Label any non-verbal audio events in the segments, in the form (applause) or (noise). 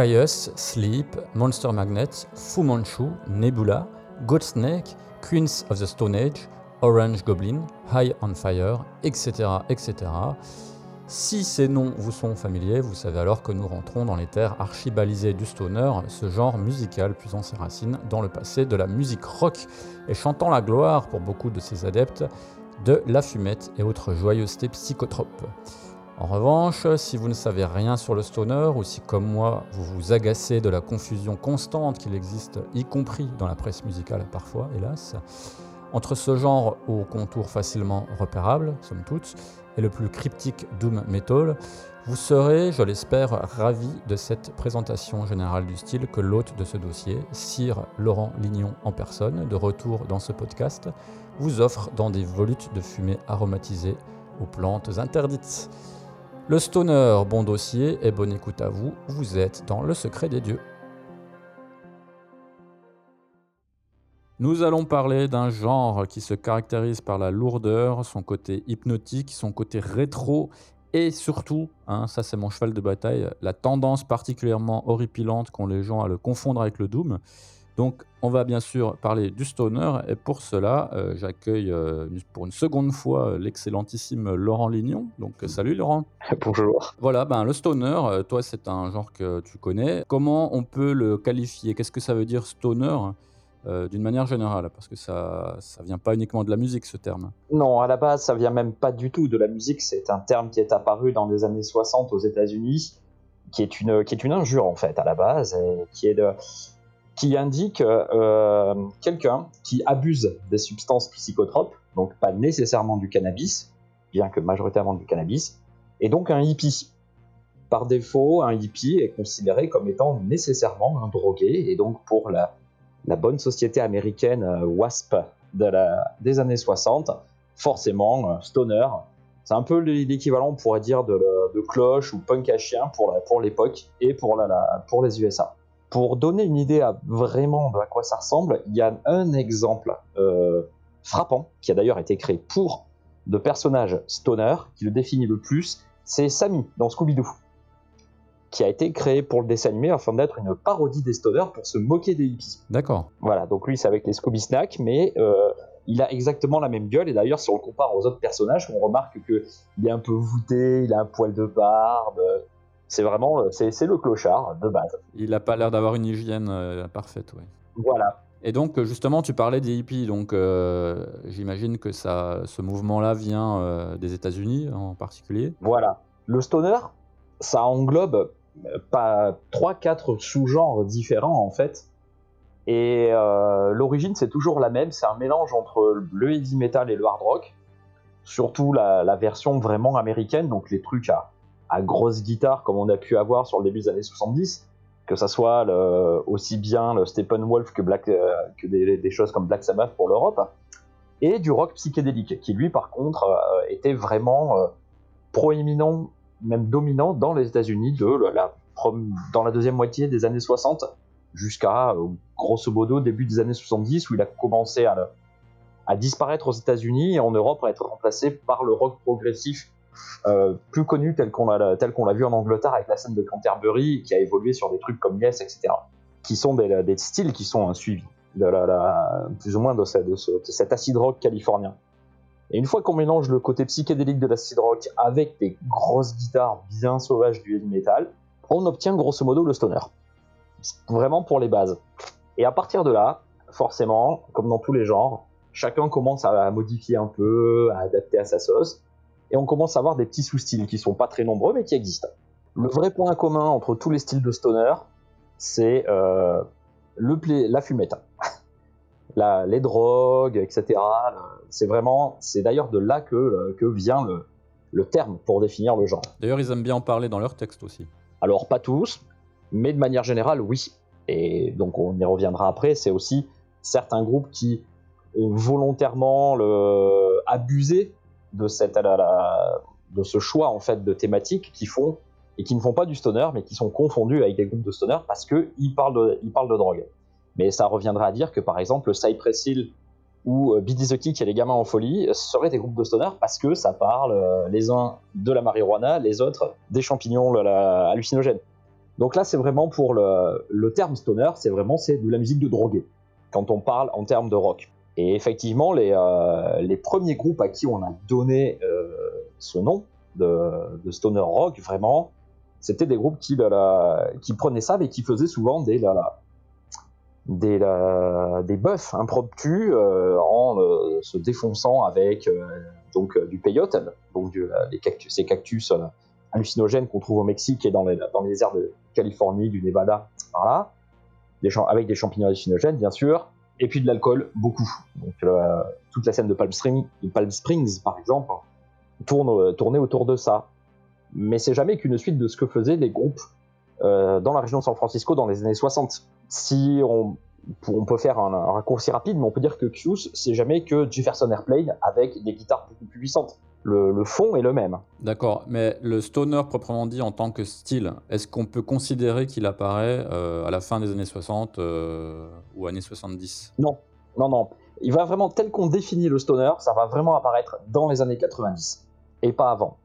Caius, Sleep, Monster Magnet, Fu Manchu, Nebula, Godsnake, Queens of the Stone Age, Orange Goblin, High on Fire, etc. etc. Si ces noms vous sont familiers, vous savez alors que nous rentrons dans les terres archibalisées du stoner, ce genre musical puisant ses racines dans le passé de la musique rock et chantant la gloire pour beaucoup de ses adeptes de la fumette et autres joyeusetés psychotropes. En revanche, si vous ne savez rien sur le stoner ou si comme moi vous vous agacez de la confusion constante qu'il existe, y compris dans la presse musicale parfois, hélas, entre ce genre au contour facilement repérable, somme toute, et le plus cryptique doom metal, vous serez, je l'espère, ravi de cette présentation générale du style que l'hôte de ce dossier, Sire Laurent Lignon en personne, de retour dans ce podcast, vous offre dans des volutes de fumée aromatisées aux plantes interdites. Le stoner, bon dossier et bonne écoute à vous, vous êtes dans le secret des dieux. Nous allons parler d'un genre qui se caractérise par la lourdeur, son côté hypnotique, son côté rétro et surtout, hein, ça c'est mon cheval de bataille, la tendance particulièrement horripilante qu'ont les gens à le confondre avec le doom. Donc on va bien sûr parler du stoner et pour cela euh, j'accueille euh, pour une seconde fois euh, l'excellentissime Laurent Lignon. Donc salut Laurent. (laughs) Bonjour. Voilà, ben, le stoner, toi c'est un genre que tu connais. Comment on peut le qualifier? Qu'est-ce que ça veut dire stoner? Euh, d'une manière générale Parce que ça ça vient pas uniquement de la musique ce terme. Non, à la base, ça vient même pas du tout de la musique. C'est un terme qui est apparu dans les années 60 aux États-Unis, qui est une qui est une injure en fait à la base, et qui est de qui indique euh, quelqu'un qui abuse des substances psychotropes, donc pas nécessairement du cannabis, bien que majoritairement du cannabis, et donc un hippie. Par défaut, un hippie est considéré comme étant nécessairement un drogué, et donc pour la, bonne société américaine euh, WASP des années 60, forcément, euh, stoner, c'est un peu l'équivalent, on pourrait dire, de, cloche ou punk à chien pour, l'époque et pour les USA. Pour donner une idée à vraiment de à quoi ça ressemble, il y a un exemple euh, frappant, qui a d'ailleurs été créé pour de personnages stoner, qui le définit le plus, c'est Sammy dans Scooby-Doo, qui a été créé pour le dessin animé afin d'être une parodie des stoners pour se moquer des hippies. D'accord. Voilà, donc lui c'est avec les Scooby Snacks, mais euh, il a exactement la même gueule, et d'ailleurs si on le compare aux autres personnages, on remarque qu'il est un peu voûté, il a un poil de barbe, c'est vraiment c'est, c'est le clochard de base. Il a pas l'air d'avoir une hygiène euh, parfaite, oui. Voilà. Et donc justement, tu parlais des hippies, donc euh, j'imagine que ça, ce mouvement-là vient euh, des États-Unis en particulier. Voilà. Le stoner, ça englobe euh, pas trois, quatre sous-genres différents en fait. Et euh, l'origine, c'est toujours la même. C'est un mélange entre le heavy metal et le hard rock. Surtout la, la version vraiment américaine, donc les trucs à, à grosse guitare comme on a pu avoir sur le début des années 70, que ça soit aussi bien le Steppenwolf que, euh, que des, des, choses comme Black Sabbath pour l'Europe, et du rock psychédélique, qui lui par contre euh, était vraiment euh, proéminent, même dominant dans les États-Unis de la, dans la deuxième moitié des années 60 jusqu'à grosso modo début des années 70 où il a commencé à, à disparaître aux États-Unis et en Europe à être remplacé par le rock progressif euh, plus connu tel qu'on l'a vu en Angleterre avec la scène de Canterbury qui a évolué sur des trucs comme Yes etc qui sont des, styles qui sont la, la, plus ou moins de, cet acid rock californien. Et une fois qu'on mélange le côté psychédélique de l'acid rock avec des grosses guitares bien sauvages du heavy metal on obtient grosso modo le stoner. Vraiment pour les bases. Et à partir de là forcément comme dans tous les genres chacun commence à modifier un peu à adapter à sa sauce et on commence à avoir des petits sous-styles qui sont pas très nombreux mais qui existent. Le vrai point commun entre tous les styles de stoner, c'est euh, le la fumette, (laughs) la, les drogues, etc. C'est vraiment, c'est d'ailleurs de là que, que vient le, le terme pour définir le genre. D'ailleurs, ils aiment bien en parler dans leurs textes aussi. Alors pas tous, mais de manière générale, oui. et donc on y reviendra après, c'est aussi certains groupes qui ont volontairement le, abusé de, cette, de ce choix en fait de thématiques qui font et qui ne font pas du stoner, mais qui sont confondus avec des groupes de stoner parce qu'ils parlent de, ils parlent de drogue. Mais ça reviendra à dire que par exemple Cypress Hill ou euh, Billy the Kick et les gamins en folie seraient des groupes de stoner parce que ça parle euh, les uns de la marijuana, les autres des champignons hallucinogènes. Donc là, c'est vraiment pour le, le terme stoner, c'est vraiment c'est de la musique de drogué quand on parle en termes de rock. Et effectivement, les, euh, les premiers groupes à qui on a donné euh, ce nom de, stoner rock, vraiment, c'était des groupes qui, prenaient ça mais qui faisaient souvent des, la- des, buffs impromptus euh, en se défonçant avec donc, du peyote, donc ces cactus hallucinogènes qu'on trouve au Mexique et dans les, dans déserts de Californie, du Nevada, des champ- avec des champignons hallucinogènes bien sûr, et puis de l'alcool, beaucoup. Donc euh, toute la scène de Palm, Springs, par exemple, tourne, euh, tournait autour de ça. Mais c'est jamais qu'une suite de ce que faisaient les groupes euh, dans la région de San Francisco dans les années 60. Si on, peut faire un, raccourci rapide, mais on peut dire que Q's, c'est jamais que Jefferson Airplane avec des guitares beaucoup plus puissantes. Le, le fond est le même. D'accord, mais le stoner proprement dit en tant que style, est-ce qu'on peut considérer qu'il apparaît euh, à la fin des années 60 euh, ou années 70 Non, non, non. Il va vraiment, tel qu'on définit le stoner, ça va vraiment apparaître dans les années 90 et pas avant.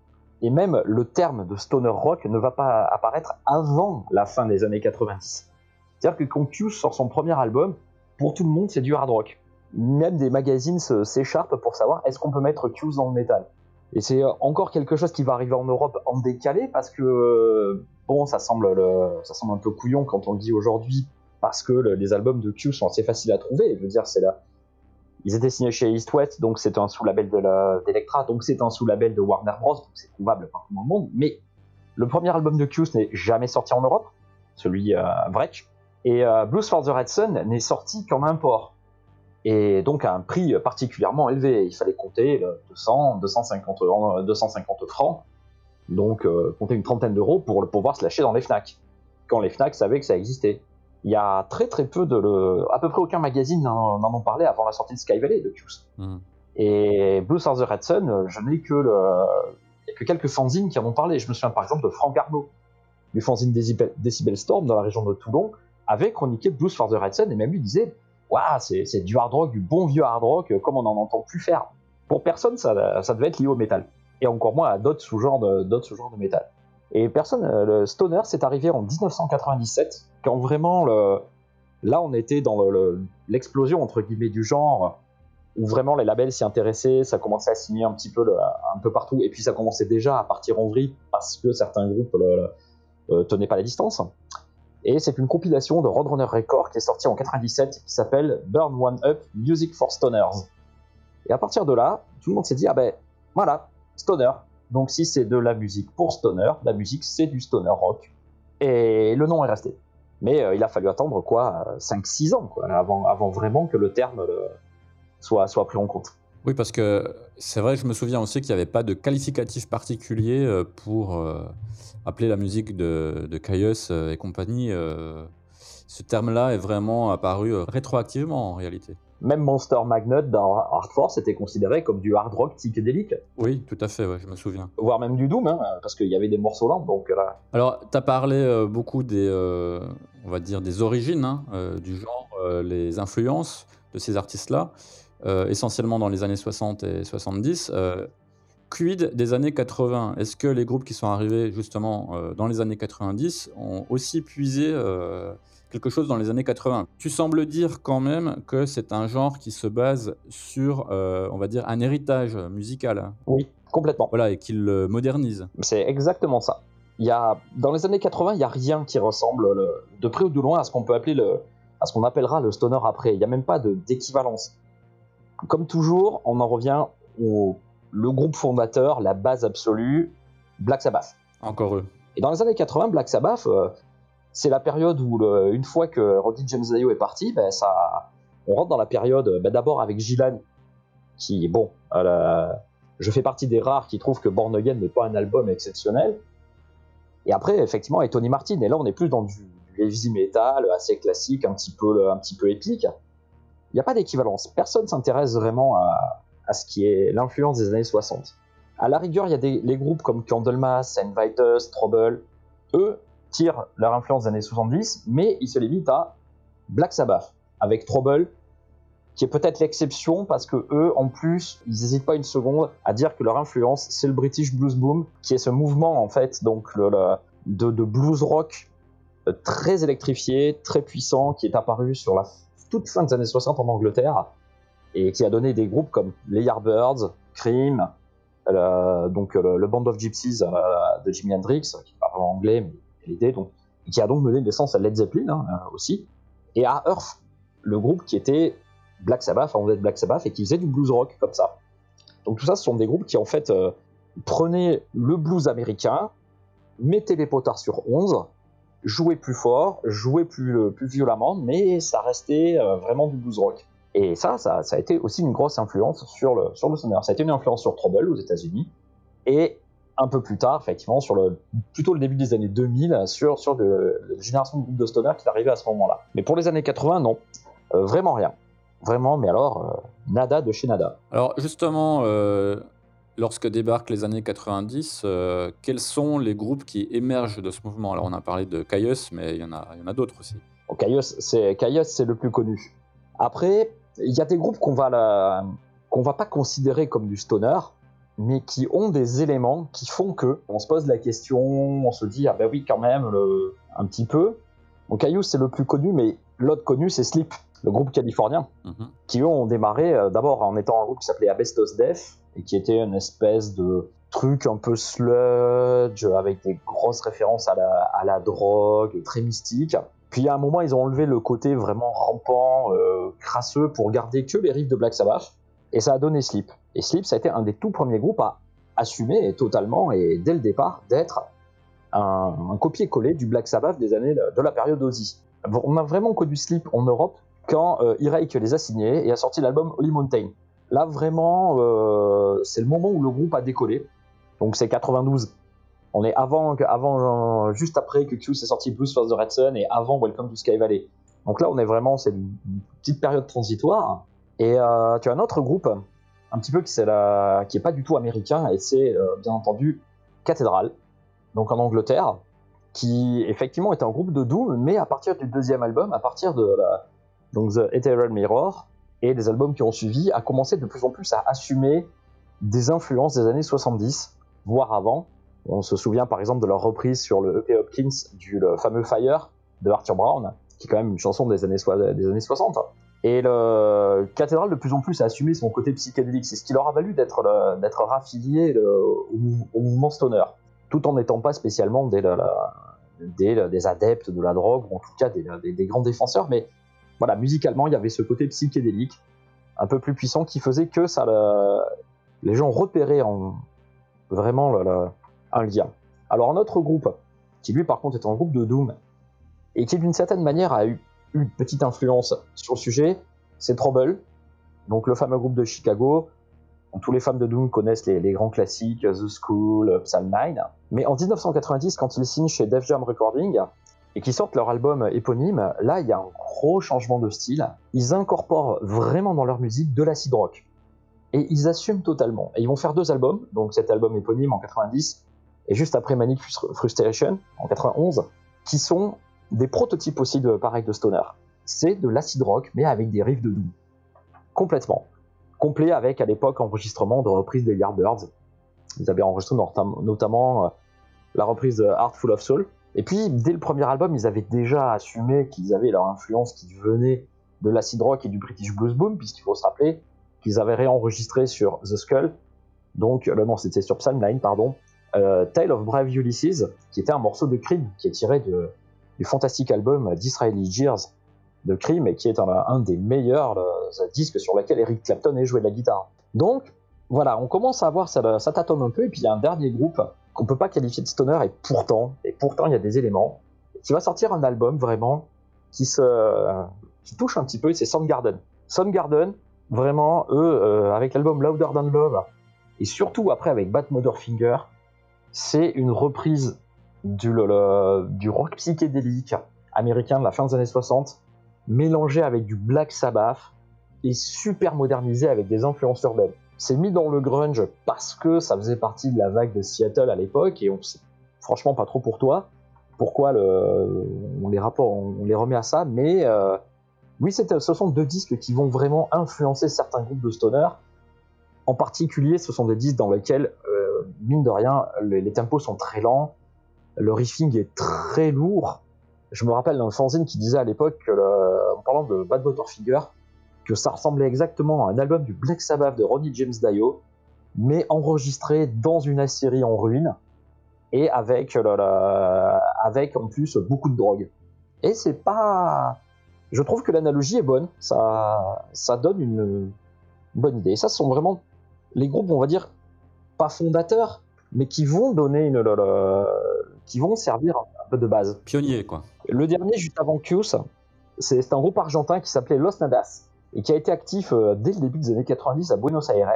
Et même le terme de stoner rock ne va pas apparaître avant la fin des années 90. C'est-à-dire que quand Q sort son premier album, pour tout le monde, c'est du hard rock. Même des magazines s'écharpent pour savoir est-ce qu'on peut mettre Q dans le métal? Et c'est euh, encore quelque chose qui va arriver en Europe en décalé parce que, euh, bon, ça semble, un peu couillon quand on le dit aujourd'hui parce que le- les albums de Q sont assez faciles à trouver. Je veux dire, c'est là. Ils étaient signés chez East West, donc c'est un sous-label de la- d'Electra, donc c'est un sous-label de Warner Bros, donc c'est trouvable partout dans le monde. Mais le premier album de Q n'est jamais sorti en Europe, celui euh, et euh, Blues for the Red Sun n'est sorti qu'en import. Et donc à un prix particulièrement élevé. Il fallait compter le 200, 250, euh, 250 francs, donc euh, compter une trentaine d'euros pour le pouvoir se lâcher dans les FNAC, quand les FNAC savaient que ça existait. Il y a très très peu de... Le... À peu près aucun magazine n'en ont parlé avant la sortie de Sky Valley de Q's. Mhm. Et Blues for the Red Sun, euh, je n'ai que, le... que quelques fanzines qui en ont parlé. Je me souviens par exemple de Franck Arnaud, du fanzine Decibel, Decibel Storm dans la région de Toulon, avait chroniqué Blues for the Red Sun et même lui disait Waouh, c'est du hard rock, du bon vieux hard rock, euh, comme on n'en entend plus faire. Pour personne, ça, devait être lié au métal. Et encore moins à d'autres sous-genres de, métal. Et personne, euh, le stoner, c'est arrivé en 1997, quand vraiment, là, on était dans le- le- l'explosion, entre guillemets, du genre, où vraiment les labels s'y intéressaient, ça commençait à signer un petit peu un peu partout, et puis ça commençait déjà à partir en vrille parce que certains groupes le- euh, tenaient pas la distance. Et c'est une compilation de Roadrunner Records qui est sortie en 97 qui s'appelle Burn One Up Music for Stoners. Et à partir de là, tout le monde s'est dit ah ben voilà, stoner. Donc si c'est de la musique pour stoner, la musique c'est du stoner rock. Et le nom est resté. Mais euh, il a fallu attendre quoi 5-6 ans quoi, avant, vraiment que le terme euh, soit, soit pris en compte. Oui, parce que c'est vrai, je me souviens aussi qu'il n'y avait pas de qualificatif particulier euh, pour euh, appeler la musique de, de Caius euh, et compagnie. ce terme-là est vraiment apparu rétroactivement en réalité. Même Monster Magnet dans Hard Force était considéré comme du hard rock psychédélique, Oui, tout à fait, ouais, je me souviens. voire même du doom, hein, parce qu'il y avait des morceaux lents. Donc euh, Alors, tu as parlé beaucoup des, on va dire, des origines hein, du genre, les influences de ces artistes-là, essentiellement dans les années 60 et 70. Euh, quid des années 80 Est-ce que les groupes qui sont arrivés justement euh, dans les années 90 ont aussi puisé euh, quelque chose dans les années 80 Tu sembles dire quand même que c'est un genre qui se base sur, euh, on va dire, un héritage musical, hein. oui, complètement. voilà, et qu'il le modernise. C'est exactement ça. Il y a, dans les années 80, il n'y a rien qui ressemble le- de près ou de loin à ce qu'on peut appeler le, à ce qu'on appellera le stoner après. Il n'y a même pas d'équivalence. Comme toujours, on en revient au le groupe fondateur, la base absolue, Black Sabbath. Encore eux. Et dans les années 80, Black Sabbath, euh, c'est la période où, le- une fois que Roddy James Dio est parti, ben, ça, on rentre dans la période, ben, d'abord avec Gillan, qui, bon, la- je fais partie des rares qui trouvent que Born Again n'est pas un album exceptionnel. Et après, effectivement, avec Tony Martin, et là, on est plus dans du, du du heavy metal assez classique, un petit peu, un petit peu épique. N'y a pas d'équivalence. Personne s'intéresse vraiment à, à, ce qui est l'influence des années 60. À la rigueur, il y a des, groupes comme Candlemas, Inviters, Trouble. Eux tirent leur influence des années 70, mais ils se limitent à Black Sabbath, avec Trouble, qui est peut-être l'exception parce que eux, en plus, ils n'hésitent pas une seconde à dire que leur influence, c'est le British Blues Boom, qui est ce mouvement en fait, donc le, de, de, blues rock euh, très électrifié, très puissant, qui est apparu sur la toute fin des années 60 en Angleterre et qui a donné des groupes comme les Yardbirds, Cream, donc le, Band of Gypsies euh, de Jimi Hendrix, qui parle en anglais, mais l'idée, donc, qui a donc donné naissance à Led Zeppelin hein, aussi, et à Earth, le groupe qui était Black Sabbath, on de Black Sabbath, et qui faisait du blues rock comme ça. Donc tout ça, ce sont des groupes qui en fait euh, prenaient le blues américain, mettaient les potards sur 11, jouaient plus fort, jouaient plus, euh, plus violemment, mais ça restait euh, vraiment du blues rock. Et ça, ça, a été aussi une grosse influence sur le, sur le. Ça a été une influence sur Trouble aux États-Unis, et un peu plus tard, effectivement, sur le, plutôt le début des années 2000, sur, sur la génération de groupes de stoner qui arrivée à ce moment-là. Mais pour les années 80, non, vraiment rien. Vraiment, mais alors, euh, nada de chez nada. Alors justement, euh, lorsque débarquent les années 90, euh, quels sont les groupes qui émergent de ce mouvement? Alors on a parlé de Caius, mais il y en a, il y en a d'autres aussi. Bon, Caius, c'est c'est le plus connu. Après, il y a des groupes qu'on va qu'on va pas considérer comme du stoner, mais qui ont des éléments qui font que on se pose la question, on se dit ah ben oui quand même le... un petit peu. Bon, Caius c'est le plus connu, mais l'autre connu c'est Sleep le groupe californien, mhm. qui eux ont démarré euh, d'abord en étant un groupe qui s'appelait Abestos Death, et qui était une espèce de truc un peu sludge, avec des grosses références à la, drogue, très mystique. Puis à un moment, ils ont enlevé le côté vraiment rampant, euh, crasseux, pour garder que les riffs de Black Sabbath, et ça a donné Sleep. Et Sleep, ça a été un des tout premiers groupes à assumer totalement, et dès le départ, d'être un, un copier-coller du Black Sabbath des années de la période Ozzy. On a vraiment connu Sleep en Europe quand euh, les a signés et a sorti l'album Holy Mountain. Là, vraiment, euh, c'est le moment où le groupe a décollé. Donc, c'est 92. On est avant, juste après que Q s'est sorti Blues for the Red Sun et avant Welcome to Sky Valley. Donc là, on est vraiment, c'est une, petite période transitoire. Et euh, tu as un autre groupe, un petit peu qui est, la, qui est pas du tout américain, et c'est euh, bien entendu Cathedral, donc en Angleterre, qui effectivement est un groupe de doom, mais à partir du deuxième album, à partir de The Eternal Mirror, et les albums qui ont suivi, a commencé de plus en plus à assumer des influences des années 70, voire avant. On se souvient par exemple de leur reprise sur le EP Hopkins du fameux Fire de Arthur Brown, qui est quand même une chanson des années, des années 60. Et le Cathédrale de plus en plus a assumé son côté psychédélique. C'est ce qui leur a valu d'être raffilié au, mouvement stoner, tout en n'étant pas spécialement des, des, adeptes de la drogue, ou en tout cas des, des grands défenseurs, mais voilà, musicalement, il y avait ce côté psychédélique, un peu plus puissant, qui faisait que ça, les gens repéraient en, vraiment un lien. Alors un autre groupe, qui lui par contre est un groupe de Doom, et qui d'une certaine manière a eu une petite influence sur le sujet, c'est Trouble, donc le fameux groupe de Chicago. tous les fans de Doom connaissent les, les, grands classiques, The School, Psalm 9. Mais en 1990, quand ils signent chez Def Jam Recording, et qui sortent leur album éponyme, là il y a un gros changement de style. Ils incorporent vraiment dans leur musique de l'acid rock. Et ils assument totalement. Et ils vont faire deux albums, donc cet album éponyme en 90 et juste après Manic Frustration en 91, qui sont des prototypes aussi de pareil de stoner. C'est de l'acid rock mais avec des riffs de doom. Complètement. Complet avec à l'époque enregistrement de reprises des Yardbirds. Ils avaient enregistré notamment euh, la reprise de Heart Full of Soul, et puis, dès le premier album, ils avaient déjà assumé qu'ils avaient leur influence qui venait de l'acid rock et du British Blues Boom, puisqu'il faut se rappeler qu'ils avaient réenregistré sur The Skull, donc le nom c'était sur Psalm 9, pardon, euh, Tale of Brave Ulysses, qui était un morceau de Cream, qui est tiré du fantastique album Disraeli Jeers de Cream, et qui est un, des meilleurs euh, disques sur lequel Eric Clapton ait joué de la guitare. Donc, voilà, on commence à voir, ça, ça tâtonne un peu, et puis il y a un dernier groupe qu'on peut pas qualifier de stoner et pourtant, et pourtant il y a des éléments, qui va sortir un album vraiment qui se qui touche un petit peu, c'est Soundgarden. Soundgarden, vraiment, eux, euh, avec l'album Louder Than Love, et surtout après avec Bad Finger, c'est une reprise du, du rock psychédélique, américain de la fin des années 60, mélangé avec du Black Sabbath et super modernisé avec des influences urbaines. C'est mis dans le grunge parce que ça faisait partie de la vague de Seattle à l'époque et on sait franchement pas trop pour toi pourquoi on, les rapport, on les remet à ça, mais euh, oui, ce sont deux disques qui vont vraiment influencer certains groupes de stoner. En particulier, ce sont des disques dans lesquels, euh, mine de rien, les, tempos sont très lents, le riffing est très lourd. Je me rappelle d'un fanzine qui disait à l'époque, en parlant de Bad Finger, que ça ressemblait exactement à un album du Black Sabbath de Ronnie James Dio, mais enregistré dans une Assyrie en ruine et avec, avec en plus beaucoup de drogue. Et c'est pas. Je trouve que l'analogie est bonne, ça, ça donne une, bonne idée. Et ça, ce sont vraiment les groupes, on va dire, pas fondateurs, mais qui vont donner une. qui vont servir un peu de base. Pionnier, quoi. Le dernier, juste avant Q's, c'est un groupe argentin qui s'appelait Los Nadas et qui a été actif euh, dès le début des années 90 à Buenos Aires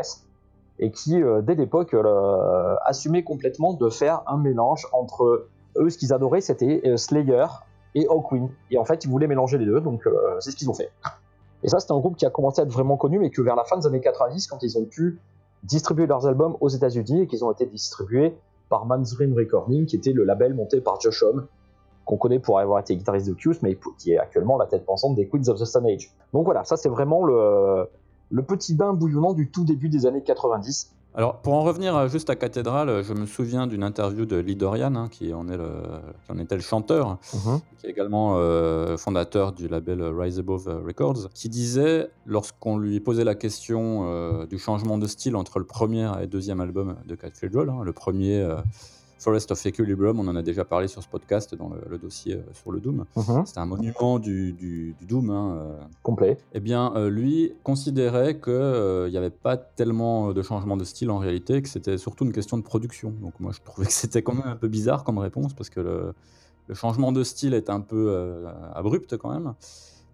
et qui, euh, dès l'époque, euh, assumait complètement de faire un mélange entre eux, ce qu'ils adoraient, c'était Slayer et Hawkwind. Et en fait, ils voulaient mélanger les deux, donc c'est ce qu'ils ont fait. Et ça, c'est un groupe qui a commencé à être vraiment connu, mais que vers la fin des années 90, quand ils ont pu distribuer leurs albums aux États-Unis et qu'ils ont été distribués par Manzrin Recording, qui était le label monté par Josh Homme, qu'on connaît pour avoir été guitariste de Q's, mais qui est actuellement la tête pensante des Queens of the Stone Age. Donc voilà, ça c'est vraiment le, le petit bain bouillonnant du tout début des années 90. Alors, pour en revenir juste à Cathédrale, je me souviens d'une interview de Lee Dorian, hein, qui, en est le, qui en était le chanteur, mhm. qui est également euh, fondateur du label Rise Above Records, qui disait, lorsqu'on lui posait la question euh, du changement de style entre le premier et le deuxième album de Cathedral, hein, le premier euh, Forest of Equilibrium, on en a déjà parlé sur ce podcast dans le, dossier euh, sur le Doom. Mhm. C'est un monument du, Doom. Hein, euh. Complet. Eh bien, euh, lui considérait qu'il n'y avait pas tellement de changement de style en réalité, que c'était surtout une question de production. Donc moi, je trouvais que c'était quand même un peu bizarre comme réponse, parce que le, changement de style est un peu abrupt quand même.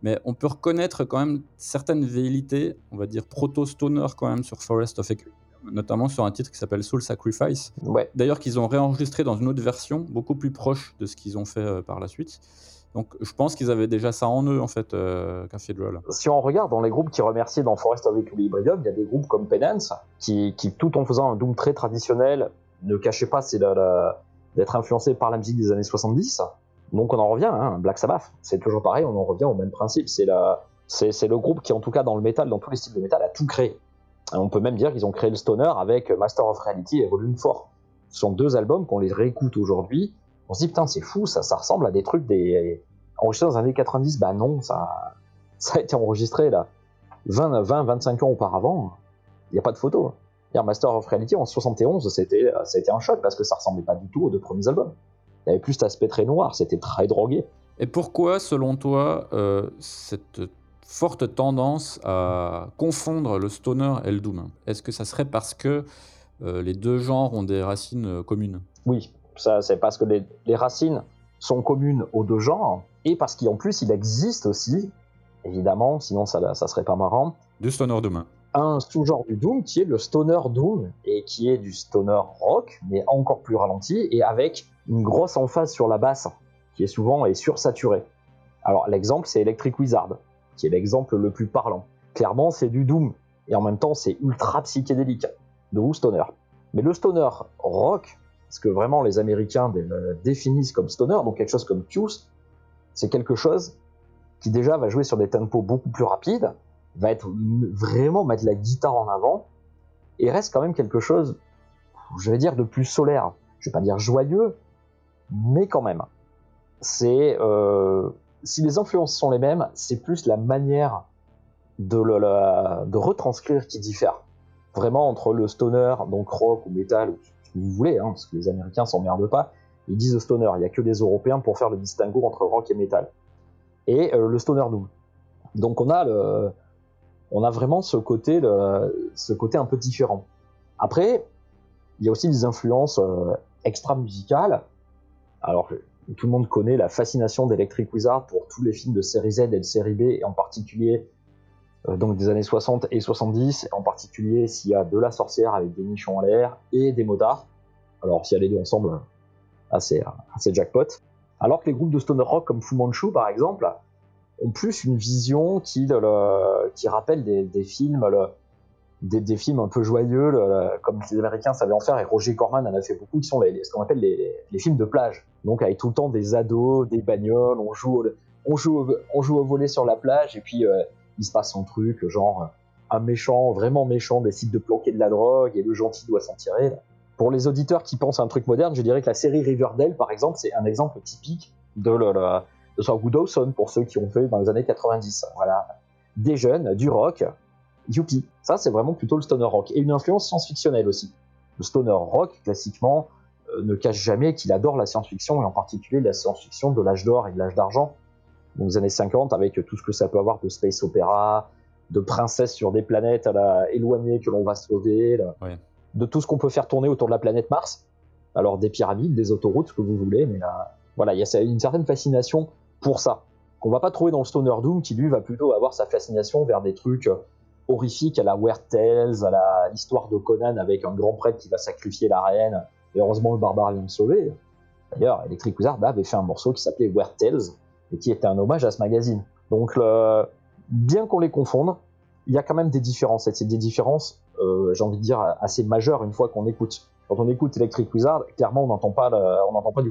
Mais on peut reconnaître quand même certaines velléités, on va dire proto-stoner quand même sur Forest of Equilibrium notamment sur un titre qui s'appelle Soul Sacrifice. Ouais. D'ailleurs, qu'ils ont réenregistré dans une autre version, beaucoup plus proche de ce qu'ils ont fait euh, par la suite. Donc, je pense qu'ils avaient déjà ça en eux, en fait, euh, Cathedral. Si on regarde dans les groupes qui remerciaient dans Forest of Equilibrium, il y a des groupes comme Penance, qui, qui, tout en faisant un Doom très traditionnel, ne cachaient pas d'être influencés par la musique des années 70. Donc, on en revient, hein, Black Sabbath, c'est toujours pareil, on en revient au même principe. C'est c'est le groupe qui, en tout cas dans le métal, dans tous les styles de métal, a tout créé. On peut même dire qu'ils ont créé le stoner avec Master of Reality et Volume 4. Ce sont deux albums qu'on les réécoute aujourd'hui. On se dit putain c'est fou, ça, ça ressemble à des trucs des enregistrés dans les années 90. Bah non, ça, (laughs) ça a été enregistré là 20, 20 25 ans auparavant. Il n'y a pas de photo. Master of Reality en 71, c'était, ça a été un choc parce que ça ressemblait pas du tout aux deux premiers albums. Il y avait plus cet aspect très noir, c'était très drogué. Et pourquoi, selon toi, euh, cette forte tendance à confondre le stoner et le doom. Est-ce que ça serait parce que euh, les deux genres ont des racines euh, communes? Oui, ça c'est parce que les, racines sont communes aux deux genres et parce qu'en plus il existe aussi, évidemment, sinon ça, ça serait pas marrant. Du stoner doom. Un sous-genre du doom qui est le stoner doom et qui est du stoner rock, mais encore plus ralenti et avec une grosse emphase sur la basse qui est souvent est sursaturée. Alors l'exemple c'est Electric Wizard qui est l'exemple le plus parlant. Clairement, c'est du Doom, et en même temps, c'est ultra psychédélique, de stoner? Mais le stoner rock, ce que vraiment les Américains définissent comme stoner, donc quelque chose comme Q's, c'est quelque chose qui déjà va jouer sur des tempos beaucoup plus rapides, va être vraiment mettre la guitare en avant, et reste quand même quelque chose, je vais dire, de plus solaire. Je vais pas dire joyeux, mais quand même. C'est euh, si les influences sont les mêmes, c'est plus la manière de, retranscrire qui diffère. Vraiment entre le stoner, donc rock ou metal, ou ce que vous voulez, hein, parce que les Américains s'emmerdent pas, ils disent stoner, il n'y a que des Européens pour faire le distinguo entre rock et metal. Et euh, le stoner nous. Donc on a, vraiment ce côté, le, ce côté un peu différent. Après, il y a aussi des influences euh, extra-musicales. Alors, tout le monde connaît la fascination d'Electric Wizard pour tous les films de série Z et de série B, et en particulier euh, donc des années 60 et 70, en particulier s'il y a de la sorcière avec des nichons en l'air et des motards. Alors s'il y a les deux ensemble, assez, assez jackpot. Alors que les groupes de stoner rock comme Fu Manchu, par exemple, ont plus une vision qui, le- qui rappelle des, films, des, films un peu joyeux, comme les Américains savaient en faire, et Roger Corman en a fait beaucoup, qui sont ce qu'on appelle les, films de plage. Donc avec tout le temps des ados, des bagnoles, on joue, au, on joue, on joue au volet sur la plage, et puis euh, il se passe un truc, genre un méchant, vraiment méchant, décide de planquer de la drogue, et le gentil doit s'en tirer. Pour les auditeurs qui pensent à un truc moderne, je dirais que la série Riverdale, par exemple, c'est un exemple typique de, de Saul Dawson, pour ceux qui ont fait dans les années 90. Voilà. Des jeunes, du rock, youpi. Ça, c'est vraiment plutôt le stoner rock. Et une influence science-fictionnelle aussi. Le stoner rock, classiquement, euh, ne cache jamais qu'il adore la science-fiction, et en particulier la science-fiction de l'âge d'or et de l'âge d'argent. Donc les années 50, avec tout ce que ça peut avoir de space opéra, de princesses sur des planètes à la éloignées que l'on va sauver, là. De tout ce qu'on peut faire tourner autour de la planète Mars. Alors des pyramides, des autoroutes, ce que vous voulez, mais là, voilà, il y a une certaine fascination pour ça qu'on va pas trouver dans le Stoner Doom, qui lui va plutôt avoir sa fascination vers des trucs euh, horrifiques à la Weird Tales, à la l'histoire de Conan avec un grand prêtre qui va sacrifier la reine, et heureusement le barbare vient le sauver. D'ailleurs, Electric Wizard avait fait un morceau qui s'appelait Weird Tales, et qui était un hommage à ce magazine. Donc, bien qu'on les confonde, il y a quand même des différences, et c'est des différences, euh, j'ai envie de dire, assez majeures une fois qu'on écoute. Quand on écoute Electric Wizard, clairement, on n'entend pas, le- on n'entend pas.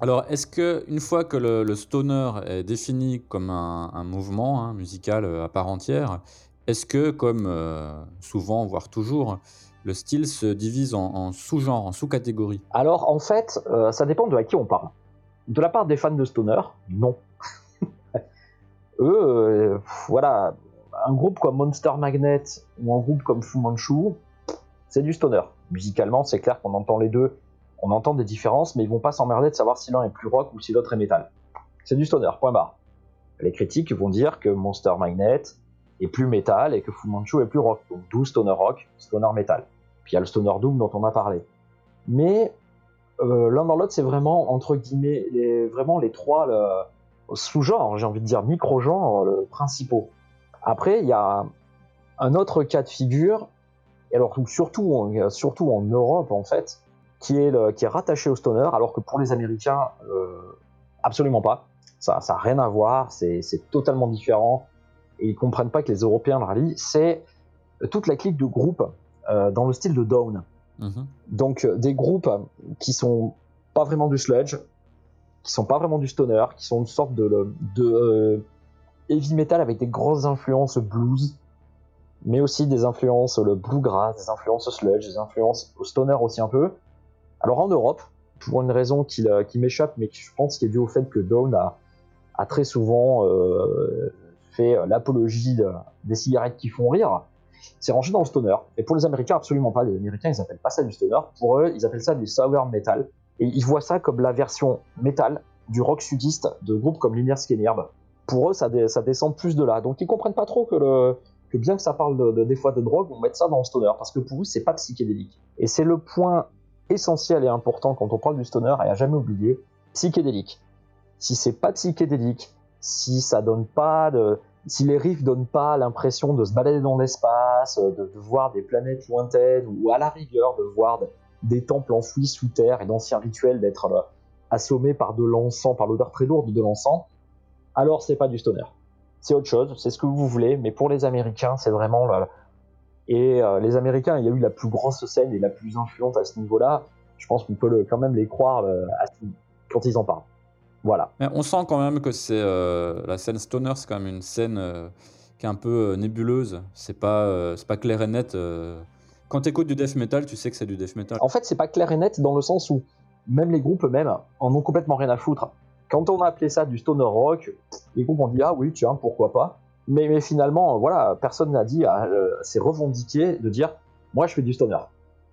Alors, est-ce que une fois que le, stoner est défini comme un, un mouvement hein, musical euh, à part entière, est-ce que, comme euh, souvent, voire toujours, le style se divise en, en sous-genres, en sous-catégories? Alors en fait, euh, ça dépend de à qui on parle. De la part des fans de Stoner, non. (laughs) Eux, euh, voilà, un groupe comme Monster Magnet ou un groupe comme Fu Manchu, c'est du Stoner. Musicalement, c'est clair qu'on entend les deux, on entend des différences, mais ils vont pas s'emmerder de savoir si l'un est plus rock ou si l'autre est métal. C'est du Stoner, point barre. Les critiques vont dire que Monster Magnet est plus métal et que Fu Manchu est plus rock, donc d'où Stoner rock, Stoner métal. Puis il y a le Stoner Doom dont on a parlé. Mais euh, l'un dans l'autre, c'est vraiment, entre guillemets, les, vraiment les trois sous-genres, j'ai envie de dire micro-genres principaux. Après, il y a un autre cas de figure, et alors surtout, surtout en Europe en fait, qui est, qui est rattaché au stoner, alors que pour les Américains, euh, absolument pas. Ça n'a rien à voir, c'est totalement différent, et ils comprennent pas que les Européens le rallient. C'est toute la clique de groupes euh, dans le style de Down. Mhm. Donc euh, des groupes qui sont pas vraiment du sludge, qui sont pas vraiment du stoner, qui sont une sorte de, de euh, heavy metal avec des grosses influences blues, mais aussi des influences le bluegrass, des influences sludge, des influences au stoner aussi un peu. Alors en Europe, pour une raison qui, qui m'échappe, mais qui je pense qui est due au fait que Dawn a, a très souvent euh, fait euh, l'apologie de- des cigarettes qui font rire, c'est rangé dans le stoner. Et pour les Américains, absolument pas. Les Américains, ils appellent pas ça du stoner. Pour eux, ils appellent ça du sour metal. Et ils voient ça comme la version metal du rock sudiste de groupes comme Linear Skinner. Pour eux, ça, descend plus de là. Donc ils comprennent pas trop que, bien que ça parle de, de- des fois de drogue, on met ça dans le stoner. Parce que pour eux, c'est pas psychédélique. Et c'est le point essentiel et important quand on parle du stoner et à jamais oublier, psychédélique. Si c'est pas psychédélique, si les riffs donnent pas l'impression de se balader dans l'espace, de, de voir des planètes lointaines, ou à la rigueur de voir de- des temples enfouis sous terre et d'anciens rituels d'être euh, assommés par de l'encens, par l'odeur très lourde de l'encens, alors c'est pas du stoner. C'est autre chose, c'est ce que vous voulez, mais pour les Américains, c'est vraiment. Et euh, les Américains, il y a eu la plus grosse scène et la plus influente à ce niveau-là. Je pense qu'on peut quand même les croire euh, quand ils en parlent. Voilà. Mais on sent quand même que c'est euh, la scène stoner, c'est quand même une scène euh, qui est un peu euh, nébuleuse. C'est pas, c'est pas clair et net. Quand tu écoutes du death metal, tu sais que c'est du death metal. En fait, c'est pas clair et net dans le sens où même les groupes eux-mêmes en ont complètement rien à foutre. Quand on a appelé ça du stoner rock, les groupes ont dit ah oui tiens pourquoi pas. Mais, mais finalement voilà personne n'a dit ah, c'est revendiqué de dire moi je fais du stoner.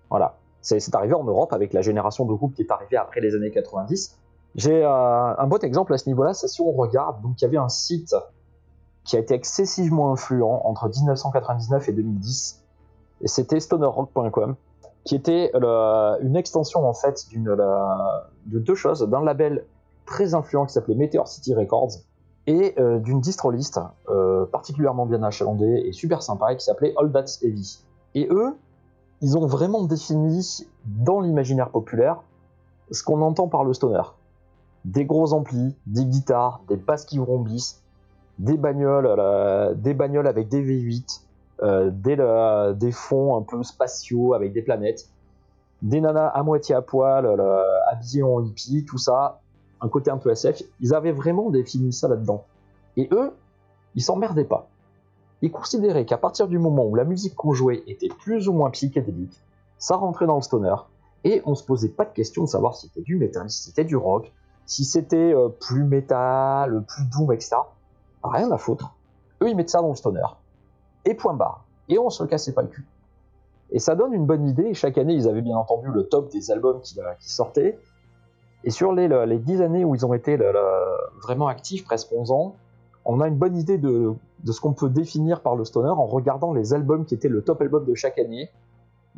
Voilà c'est c'est arrivé en Europe avec la génération de groupes qui est arrivée après les années 90. J'ai euh, un bon exemple à ce niveau-là, c'est si on regarde donc il y avait un site qui a été excessivement influent entre 1999 et 2010 et c'était stonerrock.com qui était une extension en fait de deux choses, d'un label très influent qui s'appelait Meteor City Records et euh, d'une distroliste euh, particulièrement bien achalandée et super sympa qui s'appelait All That's Heavy. Et eux, ils ont vraiment défini dans l'imaginaire populaire ce qu'on entend par le stoner. Des gros amplis, des guitares, des basses qui vrombissent, des bagnoles, euh, des bagnoles avec des V8, euh, des, euh, des fonds un peu spatiaux avec des planètes, des nanas à moitié à poil, habillées en hippie, tout ça, un côté un peu SF. Ils avaient vraiment défini ça là-dedans. Et eux, ils s'emmerdaient pas. Ils considéraient qu'à partir du moment où la musique qu'on jouait était plus ou moins psychédélique, ça rentrait dans le stoner, et on se posait pas de question de savoir si c'était du métal, si c'était du rock, si c'était euh, plus métal, plus doom, etc. Rien à foutre. Eux, ils mettent ça dans le stoner. Et point barre. Et on se cassait pas le cul. Et ça donne une bonne idée. Chaque année, ils avaient bien entendu le top des albums qui, euh, sortaient. Et sur les, le- les 10 années où ils ont été vraiment actifs, presque 11 ans, on a une bonne idée de, de ce qu'on peut définir par le stoner en regardant les albums qui étaient le top album de chaque année.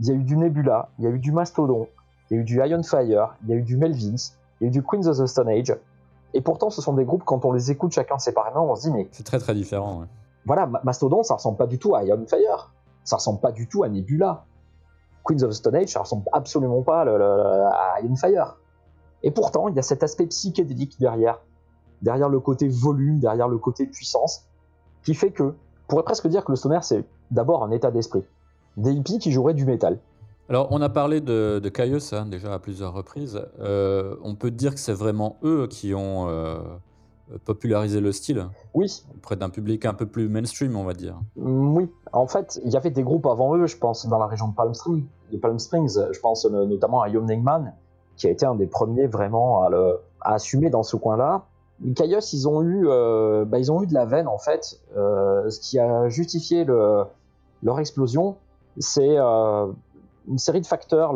Il y a eu du Nebula, il y a eu du Mastodon, il y a eu du Iron Fire, il y a eu du Melvins, eu du Queens of the Stone Age. Et pourtant, ce sont des groupes, quand on les écoute chacun séparément, on se dit, mais C'est très très différent. ouais. voilà, Ma- Mastodon, ça ressemble pas du tout à Iron Fire. Ça ressemble pas du tout à Nebula. Queens of the Stone Age, ça ressemble absolument pas le- le- à Iron Fire. Et pourtant, il y a cet aspect psychédélique derrière. Derrière le côté volume, derrière le côté puissance, qui fait que, on pourrait presque dire que le stoner, c'est d'abord un état d'esprit. Des hippies qui joueraient du métal. Alors, on a parlé de, de Caius hein, déjà à plusieurs reprises. Euh, on peut dire que c'est vraiment eux qui ont euh, popularisé le style Oui, auprès d'un public un peu plus mainstream, on va dire. Mm, Oui, en fait, il y avait des groupes avant eux, je pense, dans la région de Palm Springs, de Palm Springs je pense euh, notamment à Yom Ningman, qui a été un des premiers vraiment à, le- à assumer dans ce coin-là. Caius, ils ont eu, euh, bah, ils ont eu de la veine en fait. Euh, ce qui a justifié le- leur explosion, c'est euh, une série de facteurs,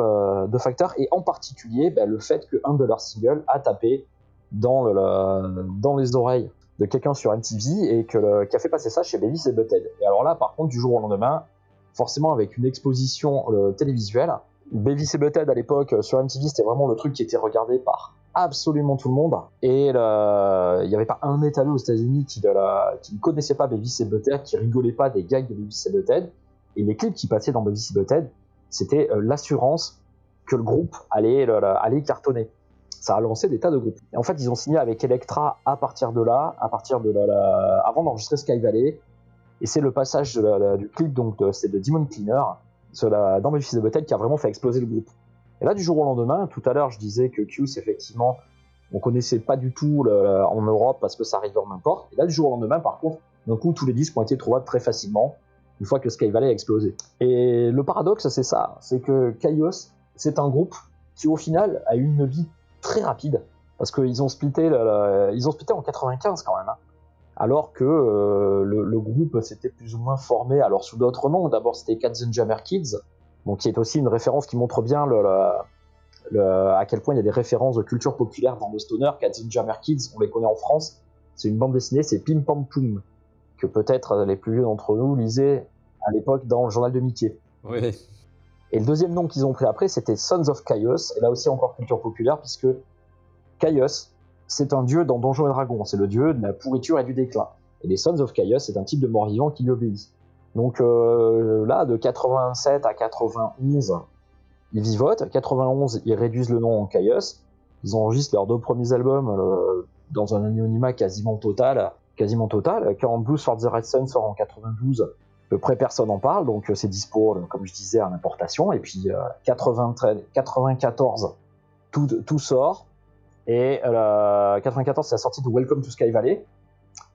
de facteurs, et en particulier bah, le fait qu'un de leurs singles a tapé dans, le- le- dans les oreilles de quelqu'un sur MTV et que qui a fait passer ça chez Beavis et Butthead. Et alors là, par contre, du jour au lendemain, forcément avec une exposition euh, télévisuelle, Beavis et Butthead à l'époque euh, sur MTV, c'était vraiment le truc qui était regardé par absolument tout le monde. Et il n'y avait pas un métalleux aux États-Unis qui, ne connaissait pas Beavis et Butthead, qui rigolait pas des gags de Beavis et Butthead. Et les clips qui passaient dans Beavis et Butthead, c'était euh, l'assurance que le groupe allait, allait cartonner ça a lancé des tas de groupes. Et en fait, ils ont signé avec Elektra à partir de là, à partir de la, avant d'enregistrer Sky Valley. Et c'est le passage du clip, donc c'est de Demon Cleaner, dans Memphis de Butthead, qui a vraiment fait exploser le groupe. Et là, du jour au lendemain, tout à l'heure, je disais que Q's, effectivement, on connaissait pas du tout en Europe parce que ça arrivait en import. Et là, du jour au lendemain, par contre, d'un coup, tous les disques ont été trouvables très facilement une fois que Sky Valley a explosé. Et le paradoxe, c'est ça, c'est que Kaios, c'est un groupe qui, au final, a eu une vie très rapide parce qu'ils ont splitté, ils ont splitté en 95 quand même. hein. Alors que euh, le, groupe s'était plus ou moins formé, alors sous d'autres noms. D'abord, c'était Cats and Jammer Kids, qui est aussi une référence qui montre bien à quel point il y a des références de culture populaire dans le stoner. Cats and Jammer Kids, on les connaît en France. C'est une bande dessinée, c'est Pim Pam Poum, que peut-être les plus vieux d'entre nous lisaient à l'époque dans le journal de Mickey. Oui. Et le deuxième nom qu'ils ont pris après, c'était Sons of Chaos, et là aussi encore culture populaire, puisque Chaos, c'est un dieu dans Donjons et Dragons, c'est le dieu de la pourriture et du déclin. Et les Sons of Chaos, c'est un type de mort-vivant qui lui obéit. Donc euh, là, de 87 à 91, ils vivotent. 91, ils réduisent le nom en Chaos. Ils enregistrent leurs deux premiers albums euh, dans un anonymat quasiment total. Quasiment total. Quand Blues for the Red Sun sort en 92, à peu près personne en parle, donc euh, c'est dispo, euh, comme je disais, à l'importation. Et puis euh, 93, 94, tout, tout sort. Et euh, 94, c'est la sortie de Welcome to Sky Valley,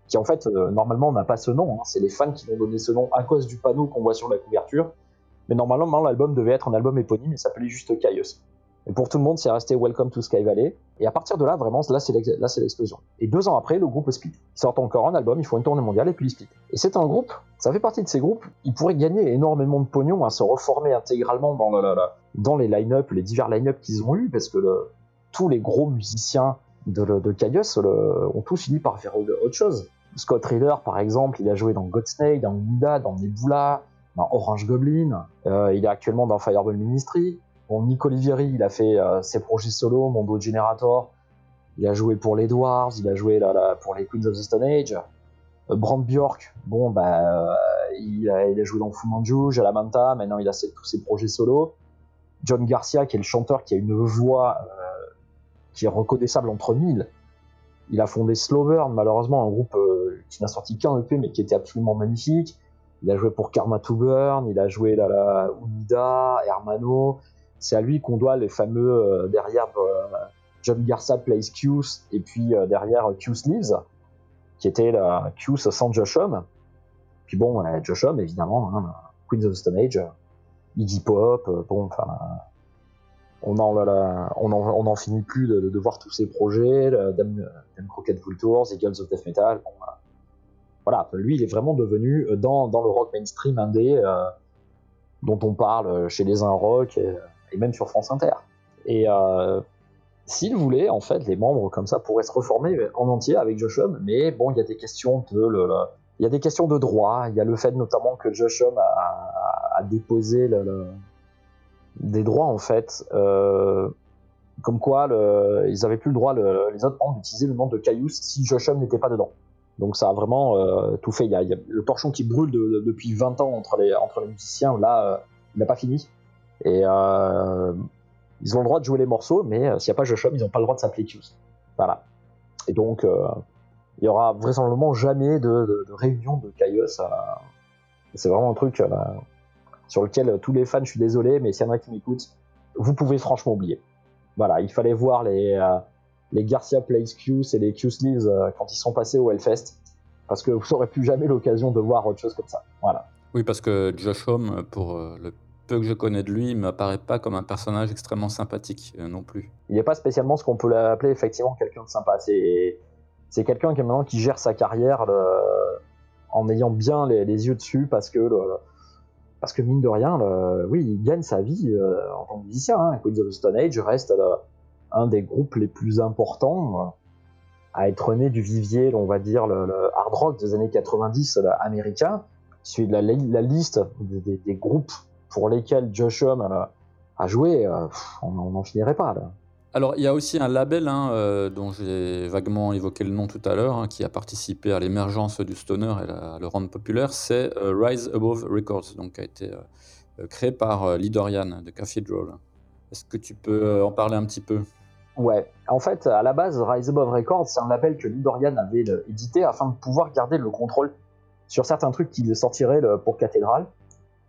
qui en fait, euh, normalement, n'a pas ce nom. hein. C'est les fans qui l'ont donné ce nom à cause du panneau qu'on voit sur la couverture. Mais normalement, l'album devait être un album éponyme, il s'appelait juste Chaos. Pour tout le monde, c'est resté Welcome to Sky Valley. Et à partir de là, vraiment, là, c'est l'explosion. Et deux ans après, le groupe split. Ils encore un album, ils font une tournée mondiale et puis ils split. Et c'est un groupe, ça fait partie de ces groupes, ils pourraient gagner énormément de pognon à se reformer intégralement dans, le- le- le- dans les line-up, les divers line-up qu'ils ont eu, parce que tous les gros musiciens de, de ont tous fini par faire autre chose. Scott Reeder, par exemple, il a joué dans Godsnake, dans Nida, dans Nebula, dans Orange Goblin. Euh, il est actuellement dans Fireball Ministry. Bon, Nick Olivieri, il a fait euh, ses projets solo, Mondo Generator. Il a joué pour les Dwarves, il a joué pour les Queens of the Stone Age. Euh, Brand Bjork, bon, bah, euh, il, a, il a joué dans Fu Manchu, Jalamanta, maintenant il a ses- tous ses projets solo. John Garcia, qui est le chanteur, qui a une voix qui est reconnaissable entre mille. Il a fondé Slowburn, malheureusement, un groupe qui n'a sorti qu'un EP, mais qui était absolument magnifique. Il a joué pour Karma to Burn, il a joué la, la Unida, Hermano. C'est à lui qu'on doit les fameux derrière John Garza Plays Q's et puis derrière Q Sleeves, qui était la Q's sans Josh Homme. Puis bon, Josh Homme, évidemment, hein, Queens of the Stone Age, Iggy Pop, bon, enfin, on n'en finit plus de, voir tous ces projets, Dame, Crockett Full Tours, Eagles of Death Metal. voilà. lui, il est vraiment devenu euh, dans, le rock mainstream indé euh, dont on parle euh, chez les Un Rock même sur France Inter. Et s'il voulait, en fait, les membres comme ça pourraient se reformer en entier avec Josh Homme, mais bon, il y a des questions de il y a des questions de droit. Il y a le fait notamment que Josh Homme a, déposé le des droits en fait, euh, comme quoi le, ils avaient plus le droit les autres membres d'utiliser le nom de Caius si Joshua n'était pas dedans. Donc ça a vraiment euh, tout fait. Le torchon qui brûle depuis 20 ans entre les, entre les musiciens. Là, euh, il n'a pas fini. Et ils ont le droit de jouer les morceaux, mais s'il n'y a pas Joshua, ils n'ont pas le droit de s'appeler Caius. Voilà. Et donc il y aura vraisemblablement jamais de, réunion de Caius. c'est vraiment un truc sur lequel euh, tous les fans, je suis désolé, mais s'il y en a qui m'écoutent, vous pouvez franchement oublier. Voilà, il fallait voir les, euh, Garcia Plays Q's et les Q Sleeves euh, quand ils sont passés au Hellfest, parce que vous n'aurez plus jamais l'occasion de voir autre chose comme ça. Voilà. Oui, parce que Josh Homme, pour le peu que je connais de lui, il m'apparaît pas comme un personnage extrêmement sympathique non plus. Il n'est pas spécialement ce qu'on peut l'appeler effectivement quelqu'un de sympa. C'est, quelqu'un qui maintenant qui gère sa carrière en ayant bien les, les, yeux dessus parce que parce que mine de rien, oui, il gagne sa vie euh, en tant que musicien. Hein. Queens of the Stone Age reste un des groupes les plus importants euh, à être né du vivier, on va dire, le, hard rock des années 90 américain. Celui de la, liste des, groupes pour lesquels Josh Homme a joué, euh, on n'en finirait pas. Là. Alors, il y a aussi un label hein, euh, dont j'ai vaguement évoqué le nom tout à l'heure, hein, qui a participé à l'émergence du stoner et à le rendre populaire, c'est euh, Rise Above Records, donc qui a été euh, créé par Lidorian de Cathedral. Est-ce que tu peux en parler un petit peu? Ouais, en fait, à la base, Rise Above Records, c'est un label que Lidorian avait édité afin de pouvoir garder le contrôle sur certains trucs qu'il sortirait pour Cathedral,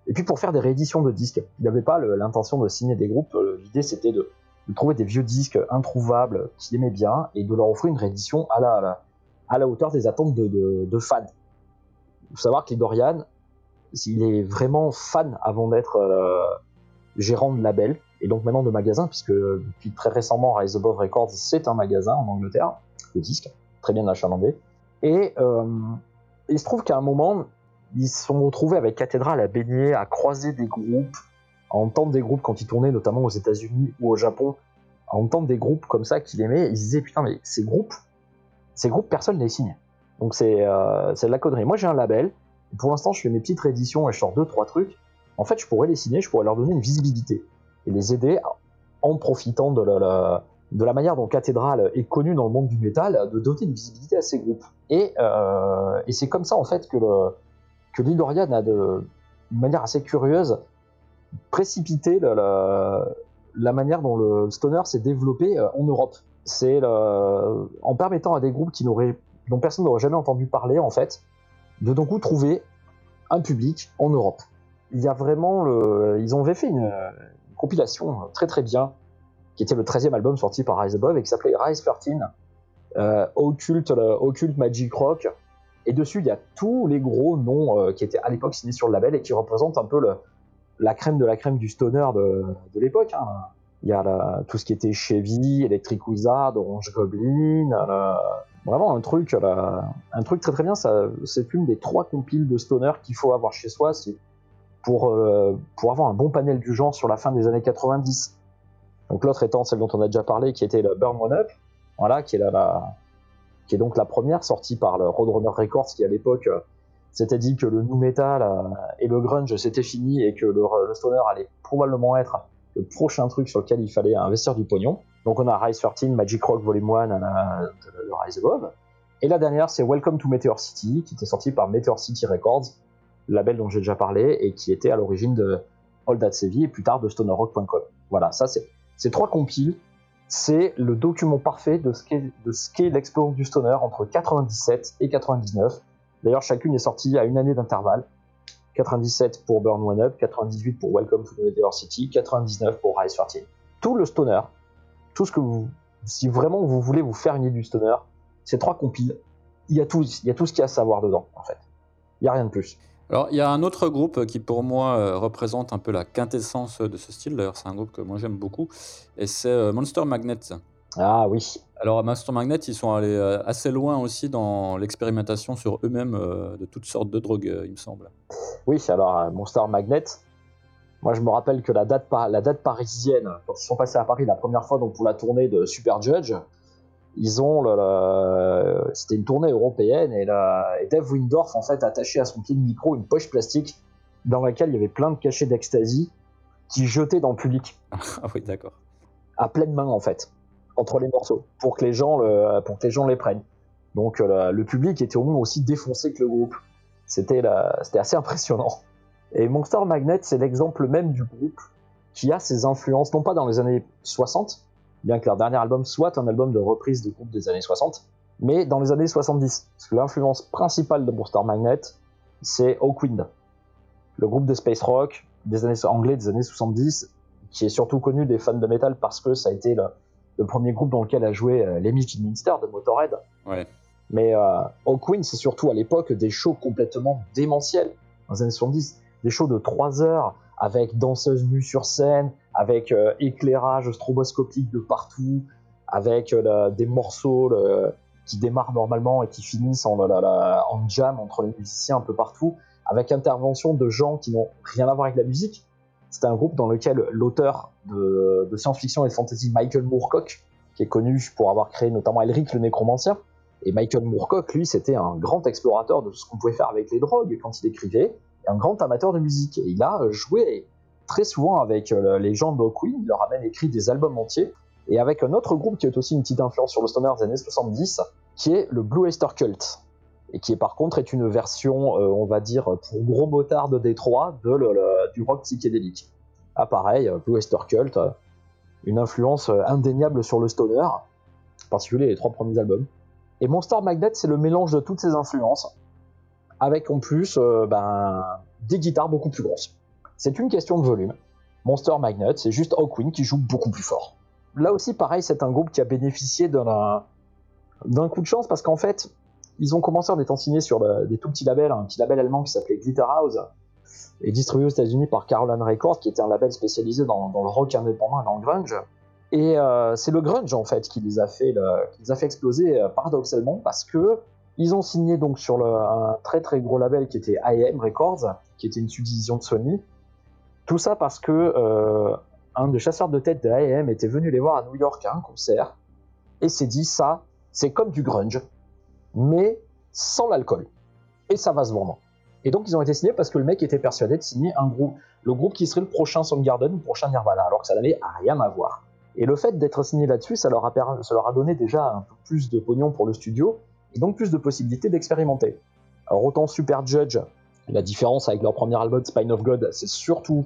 et puis pour faire des rééditions de disques. Il n'avait pas l'intention de signer des groupes, l'idée c'était de trouver des vieux disques introuvables qu'il aimait bien et de leur offrir une réédition à la, hauteur des attentes de, fans. Il faut savoir que Dorian, il est vraiment fan avant d'être euh, gérant de label et donc maintenant de magasin, puisque depuis très récemment, Rise Above Records, c'est un magasin en Angleterre de disques, très bien achalandé. Et euh, il se trouve qu'à un moment, ils se sont retrouvés avec Cathédrale à baigner, à croiser des groupes, à entendre des groupes quand ils tournaient, notamment aux États-Unis ou au Japon, à entendre des groupes comme ça qu'il aimait, ils se disaient putain, mais ces groupes, ces groupes, personne ne les signe. Donc euh, c'est de la connerie. Moi j'ai un label, pour l'instant je fais mes petites rééditions et je sors deux, trois trucs. En fait, je pourrais les signer, je pourrais leur donner une visibilité et les aider en profitant de la, de la manière dont Cathédrale est connue dans le monde du métal, de doter une visibilité à ces groupes. Et, euh, et c'est comme ça en fait que, le, que Lidorian a de, manière assez curieuse précipiter la, manière dont le stoner s'est développé euh, en Europe. C'est en permettant à des groupes dont personne n'aurait jamais entendu parler, en fait, de donc trouver un public en Europe. Il y a vraiment ils ont fait une, compilation très très bien, qui était le 13e album sorti par Rise Above et qui s'appelait Rise 13, euh, Occult, Occult Magic Rock. Et dessus, il y a tous les gros noms euh, qui étaient à l'époque signés sur le label et qui représentent un peu la crème de la crème du stoner de, l'époque. Hein. Il y a tout ce qui était Chevy, Electric Wizard, Orange Goblin, vraiment un truc, un truc très très bien. C'est une des trois compiles de stoner qu'il faut avoir chez soi pour, euh, avoir un bon panel du genre sur la fin des années 90. Donc l'autre étant celle dont on a déjà parlé, qui était le Burn One Up, voilà, qui est, la, qui est donc la première sortie par le Roadrunner Records, qui à l'époque c'était dit que le nu metal euh, et le grunge c'était fini et que le, stoner allait probablement être le prochain truc sur lequel il fallait investir du pognon. Donc on a Rise 13, Magic Rock Volume 1, le Rise Above. Et la dernière, c'est Welcome to Meteor City, qui était sorti par Meteor City Records, label dont j'ai déjà parlé, et qui était à l'origine de All That Sevy et plus tard de stonerrock.com. Voilà, ça c'est ces trois compiles. C'est le document parfait de ce qu'est l'expérience du stoner entre 97 et 99. D'ailleurs, chacune est sortie à une année d'intervalle. 97 pour Burn One Up, 98 pour Welcome to the City, 99 pour Rise 13. Tout le stoner, tout ce que si vraiment vous voulez vous faire une idée du stoner, ces trois compiles, il y a tout, il y a tout ce qu'il y a à savoir dedans, en fait. Il n'y a rien de plus. Alors, il y a un autre groupe qui, pour moi, euh, représente un peu la quintessence de ce style. D'ailleurs, c'est un groupe que moi j'aime beaucoup. Et c'est euh, Monster Magnet. Ah oui. Alors, Monster Magnet, ils sont allés euh, assez loin aussi dans l'expérimentation sur eux-mêmes de toutes sortes de drogues, il me semble. Oui, alors, Monster Magnet, moi je me rappelle que la date, la date parisienne, quand ils sont passés à Paris la première fois donc pour la tournée de Super Judge, ils ont le, c'était une tournée européenne et, Dave Windorf en fait attaché à son pied de micro une poche plastique dans laquelle il y avait plein de cachets d'ecstasy qui jetaient dans le public. (laughs) ah oui, d'accord. À pleine main en fait, entre les morceaux, pour que les gens, le, pour que les, gens les prennent. Donc le, public était au moins aussi défoncé que le groupe. C'était, c'était assez impressionnant. Et Monster Magnet, c'est l'exemple même du groupe qui a ses influences, non pas dans les années 60, bien que leur dernier album soit un album de reprise de groupe des années 60, mais dans les années 70. Parce que l'influence principale de Monster Magnet, c'est Hawkwind, le groupe de space rock des années anglais des années 70, qui est surtout connu des fans de metal parce que ça a été le, premier groupe dans lequel a joué euh, Lemmy Kilminster de Motorhead. Ouais. Mais euh, Hawkwind, c'est surtout à l'époque des shows complètement démentiels dans les années 70, des shows de 3 heures avec danseuse nue sur scène, avec euh, éclairage stroboscopique de partout, avec euh, des morceaux qui démarrent normalement et qui finissent en, jam entre les musiciens un peu partout, avec intervention de gens qui n'ont rien à voir avec la musique. C'était un groupe dans lequel l'auteur de, science-fiction et de fantasy Michael Moorcock, qui est connu pour avoir créé notamment Elric le Nécromancien, et Michael Moorcock, lui, c'était un grand explorateur de ce qu'on pouvait faire avec les drogues quand il écrivait un grand amateur de musique. Et il a joué très souvent avec euh, les gens de Queen, il leur a même écrit des albums entiers, et avec un autre groupe qui est aussi une petite influence sur le stoner des années 70, qui est le Blue Oyster Cult, et qui par contre est une version, euh, on va dire, pour gros motards de Détroit, du rock psychédélique. Ah pareil, euh, Blue Oyster Cult, une influence indéniable sur le stoner, en particulier les trois premiers albums. Et Monster Magnet, c'est le mélange de toutes ces influences, avec en plus ben, des guitares beaucoup plus grosses. C'est une question de volume. Monster Magnet, c'est juste Hawkwind qui joue beaucoup plus fort. Là aussi, pareil, c'est un groupe qui a bénéficié d'un coup de chance parce qu'en fait, ils ont commencé en étant signés sur des tout petits labels, un petit label allemand qui s'appelait Glitterhouse et distribué aux États-Unis par Caroline Records, qui était un label spécialisé dans, le rock indépendant et dans le grunge. Et euh, c'est le grunge en fait qui les a fait, qui les a fait exploser euh, paradoxalement parce que ils ont signé donc sur un très très gros label qui était IM Records, qui était une subdivision de Sony. Tout ça parce que euh, un des chasseurs de tête de IM était venu les voir à New York à un concert et s'est dit ça, c'est comme du grunge, mais sans l'alcool. Et ça va se vendre. Et donc ils ont été signés parce que le mec était persuadé de signer un groupe, le groupe qui serait le prochain Soundgarden, le prochain Nirvana, alors que ça n'avait rien à voir. Et le fait d'être signé là-dessus, ça leur a donné déjà un peu plus de pognon pour le studio, et donc plus de possibilités d'expérimenter. Alors autant Super Judge, la différence avec leur premier album Spine of God, c'est surtout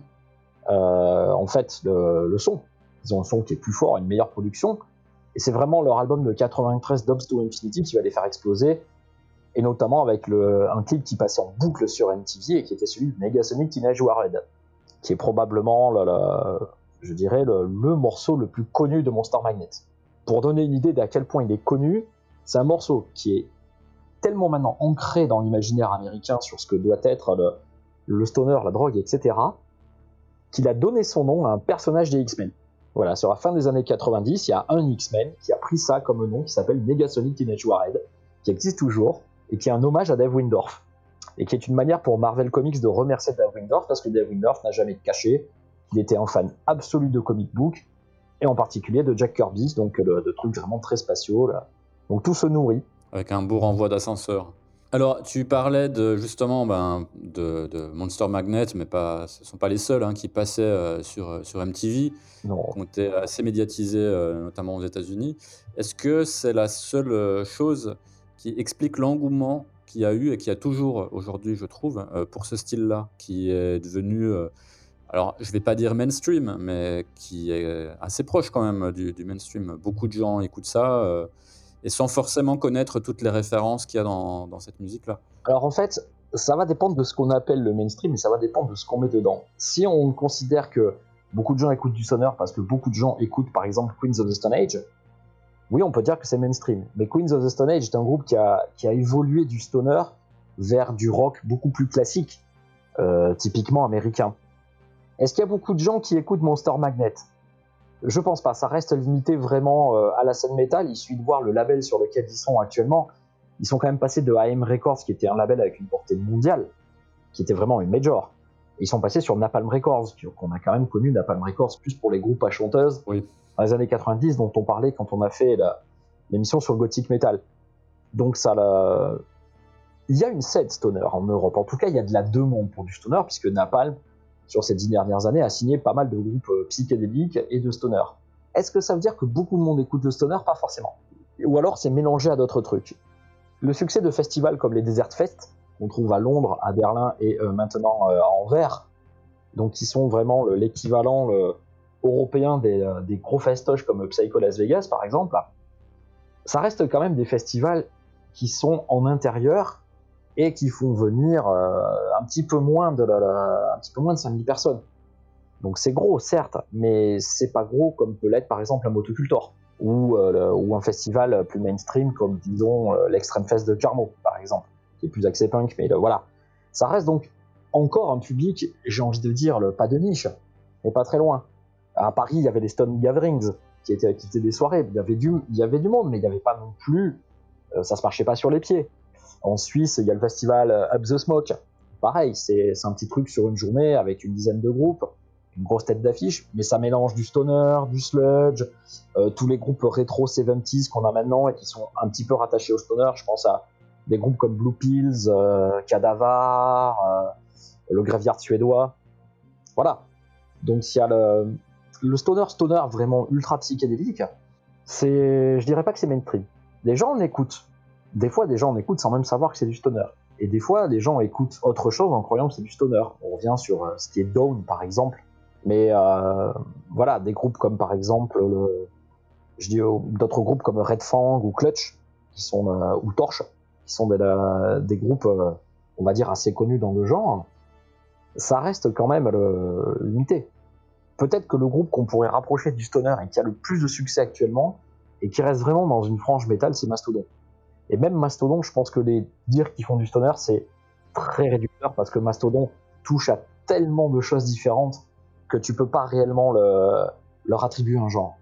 euh, en fait le, son. Ils ont un son qui est plus fort, une meilleure production, et c'est vraiment leur album de 93 Dubs to Infinity qui va les faire exploser, et notamment avec un clip qui passait en boucle sur MTV et qui était celui de Negasonic Teenage Warhead, qui est probablement le, je dirais le morceau le plus connu de Monster Magnet. Pour donner une idée d'à quel point il est connu, c'est un morceau qui est tellement maintenant ancré dans l'imaginaire américain sur ce que doit être le, stoner, la drogue, etc., qu'il a donné son nom à un personnage des X-Men. Voilà, sur la fin des années 90, il y a un X-Men qui a pris ça comme nom, qui s'appelle Negasonic Teenage Warhead, qui existe toujours, et qui est un hommage à Dave Windorf. Et qui est une manière pour Marvel Comics de remercier Dave Windorf, parce que Dave Windorf n'a jamais caché qu'il était un fan absolu de comic book, et en particulier de Jack Kirby, donc de, trucs vraiment très spatiaux, donc tout se nourrit. Avec un beau renvoi d'ascenseur. Alors, tu parlais de, justement ben, de, Monster Magnet, mais pas, ce ne sont pas les seuls hein, qui passaient euh, sur, euh, sur MTV, non. qui ont été assez médiatisés, euh, notamment aux États-Unis. Est-ce que c'est la seule chose qui explique l'engouement qu'il y a eu et qu'il y a toujours aujourd'hui, je trouve, pour ce style-là, qui est devenu alors je vais pas dire mainstream, mais qui est assez proche quand même du, mainstream. Beaucoup de gens écoutent ça et sans forcément connaître toutes les références qu'il y a dans, cette musique-là. Alors en fait, ça va dépendre de ce qu'on appelle le mainstream et ça va dépendre de ce qu'on met dedans. Si on considère que beaucoup de gens écoutent du stoner parce que beaucoup de gens écoutent par exemple Queens of the Stone Age, oui, on peut dire que c'est mainstream. Mais Queens of the Stone Age est un groupe qui a, qui a évolué du stoner vers du rock beaucoup plus classique, euh, typiquement américain. Est-ce qu'il y a beaucoup de gens qui écoutent Monster Magnet? Je pense pas, ça reste limité vraiment euh, à la scène métal. Il suffit de voir le label sur lequel ils sont actuellement. Ils sont quand même passés de AM Records, qui était un label avec une portée mondiale, qui était vraiment une major. ils sont passés sur Napalm Records, qu'on a quand même connu Napalm Records plus pour les groupes à chanteuses oui. dans les années 90 dont on parlait quand on a fait l'émission sur le gothic metal. Donc ça, il y a une scène stoner en Europe. En tout cas, il y a de la demande pour du stoner, puisque Napalm, sur ces dix dernières années, a signé pas mal de groupes euh, psychédéliques et de stoner. Est-ce que ça veut dire que beaucoup de monde écoute le stoner? Pas forcément. Ou alors c'est mélangé à d'autres trucs. Le succès de festivals comme les Desert Fest, qu'on trouve à Londres, à Berlin et euh, maintenant euh, à Anvers, donc qui sont vraiment l'équivalent européen des, des, gros festoches comme Psycho Las Vegas par exemple, ça reste quand même des festivals qui sont en intérieur et qui font venir euh, un petit peu moins de un petit peu moins de 5000 personnes. Donc c'est gros certes, mais c'est pas gros comme peut l'être par exemple un motocultor ou, euh, un festival plus mainstream comme disons euh, l'Extreme Fest de Carmo par exemple, qui est plus axé punk, mais voilà. Ça reste donc encore un public, j'ai envie de dire, pas de niche, mais pas très loin. À Paris, il y avait les Stone Gatherings, qui étaient, qui étaient des soirées, il y, avait du, il y avait du monde, mais il n'y avait pas non plus, ça se marchait pas sur les pieds. En Suisse, il y a le festival euh, Up the Smoke. Pareil, c'est un petit truc sur une journée avec une dizaine de groupes, une grosse tête d'affiche, mais ça mélange du stoner, du sludge, euh, tous les groupes rétro 70s qu'on a maintenant et qui sont un petit peu rattachés au stoner. Je pense à des groupes comme Blue Pills, euh, Cadavar, le Graveyard suédois. Voilà. Donc il y a le, le stoner stoner vraiment ultra psychédélique. C'est, je dirais pas que c'est mainstream. Les gens en écoutent, des fois, des gens en écoutent sans même savoir que c'est du stoner. Et des fois, des gens écoutent autre chose en croyant que c'est du stoner. On revient sur euh, ce qui est Down, par exemple. Mais euh, voilà, des groupes comme par exemple, je dis d'autres groupes comme Red Fang ou Clutch, qui sont euh, ou Torch, qui sont des, groupes, on va dire assez connus dans le genre. Ça reste quand même limité. Peut-être que le groupe qu'on pourrait rapprocher du stoner et qui a le plus de succès actuellement et qui reste vraiment dans une frange métal, c'est Mastodon. Et même Mastodon, je pense que les dire qu'ils font du stoner, c'est très réducteur parce que Mastodon touche à tellement de choses différentes que tu peux pas réellement le, leur attribuer un genre.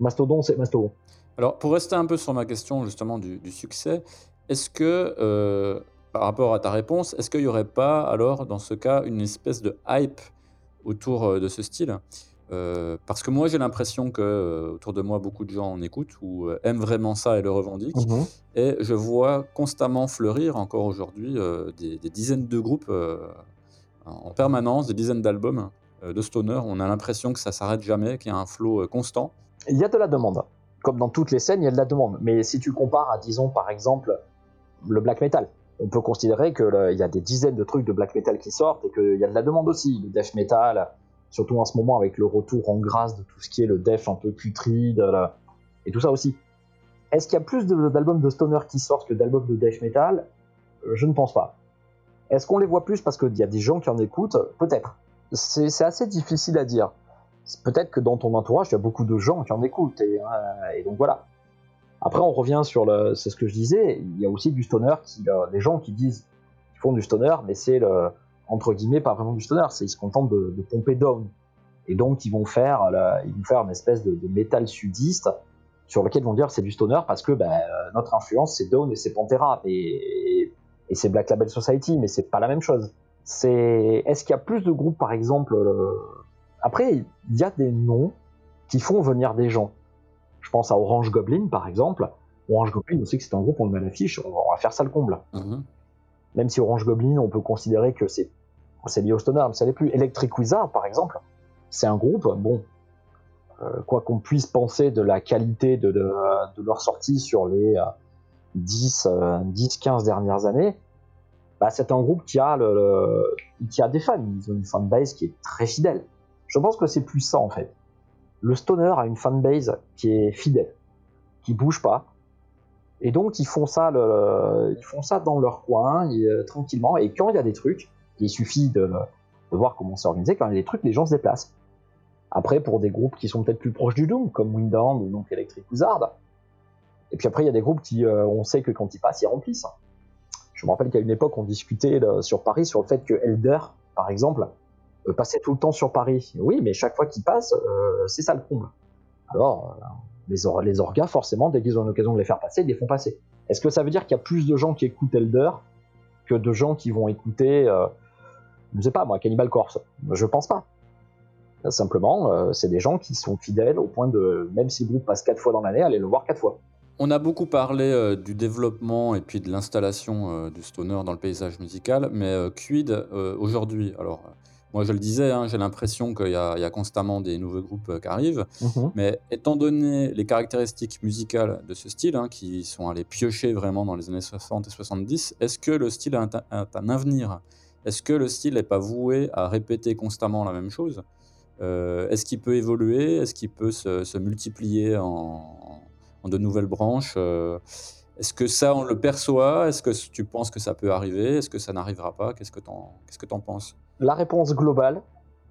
Mastodon, c'est Mastodon. Alors, pour rester un peu sur ma question justement du, succès, est-ce que, euh, par rapport à ta réponse, est-ce qu'il n'y aurait pas alors dans ce cas une espèce de hype autour euh, de ce style? Euh, parce que moi, j'ai l'impression que euh, autour de moi, beaucoup de gens en écoutent ou euh, aiment vraiment ça et le revendiquent. Mhm. Et je vois constamment fleurir encore aujourd'hui des, dizaines de groupes en permanence, des dizaines d'albums de stoner. On a l'impression que ça s'arrête jamais, qu'il y a un flot constant. Il y a de la demande. Comme dans toutes les scènes, il y a de la demande. Mais si tu compares à, disons, par exemple, le black metal, on peut considérer qu'il y a des dizaines de trucs de black metal qui sortent et qu'il y a de la demande aussi. Le death metal, surtout en ce moment avec le retour en grâce de tout ce qui est le def un peu putride et tout ça aussi. Est-ce qu'il y a plus d'albums de, stoner qui sortent que d'albums de death metal? Je ne pense pas. Est-ce qu'on les voit plus parce qu'il y a des gens qui en écoutent? Peut-être. C'est assez difficile à dire. Peut-être que dans ton entourage, il y a beaucoup de gens qui en écoutent. Et, euh, donc voilà. Après, on revient sur le. C'est ce que je disais. Il y a aussi du stoner, qui, euh, des gens qui disent qu'ils font du stoner, mais c'est le entre guillemets, pas vraiment du stoner, c'est ils se contentent de, pomper down. Et donc ils vont faire, ils vont faire une espèce de, métal sudiste sur lequel ils vont dire c'est du stoner parce que ben, euh, notre influence c'est Dawn et c'est Pantera et, et, c'est Black Label Society, mais c'est pas la même chose. C'est est-ce qu'il y a plus de groupes par exemple Après il y a des noms qui font venir des gens. Je pense à Orange Goblin par exemple. Orange Goblin, on sait que c'est un groupe, on le met à l'affiche, on va faire ça le comble. Mm-hmm. Même si Orange Goblin, on peut considérer que c'est c'est lié au stoner, mais ça n'est plus. Electric Wizard, par exemple, c'est un groupe, bon, euh, quoi qu'on puisse penser de la qualité de, leur sortie sur les 10, 10, 15 dernières années, bah, c'est un groupe qui a, des fans. Ils ont une fanbase qui est très fidèle. Je pense que c'est plus ça en fait. Le stoner a une fanbase qui est fidèle, qui bouge pas. Et donc ils font ça, dans leur coin, euh, tranquillement. Et quand il y a des trucs, il suffit de, voir comment c'est organisé. Quand il y a des trucs, les gens se déplacent. Après, pour des groupes qui sont peut-être plus proches du Doom, comme Windhand ou donc Electric Wizard. Et puis après, il y a des groupes qui, euh, on sait que quand ils passent, ils remplissent. Je me rappelle qu'à une époque, on discutait sur Paris sur le fait que Elder, par exemple, euh, passait tout le temps sur Paris. Oui, mais chaque fois qu'il passe, euh, c'est ça le comble. Alors, les, or- les orgas, forcément, dès qu'ils ont l'occasion de les faire passer, ils les font passer. Est-ce que ça veut dire qu'il y a plus de gens qui écoutent Elder que de gens qui vont écouter, je ne sais pas moi, Cannibal Corpse. Je pense pas. Simplement, euh, c'est des gens qui sont fidèles au point de, même si le groupe passe quatre fois dans l'année, aller le voir quatre fois. On a beaucoup parlé euh, du développement et puis de l'installation euh, du stoner dans le paysage musical, mais euh, Quid, euh, aujourd'hui, alors euh, moi je le disais, hein, j'ai l'impression qu'il y, a il y a constamment des nouveaux groupes euh, qui arrivent, mais étant donné les caractéristiques musicales de ce style, hein, qui sont allés piocher vraiment dans les années 60 et 70, est-ce que le style a un, a un avenir? Est-ce que le style n'est pas voué à répéter constamment la même chose? Euh, Est-ce qu'il peut évoluer? Est-ce qu'il peut se, multiplier en, de nouvelles branches? Euh, Est-ce que ça, on le perçoit? Est-ce que tu penses que ça peut arriver? Est-ce que ça n'arrivera pas? Qu'est-ce que tu en penses? La réponse globale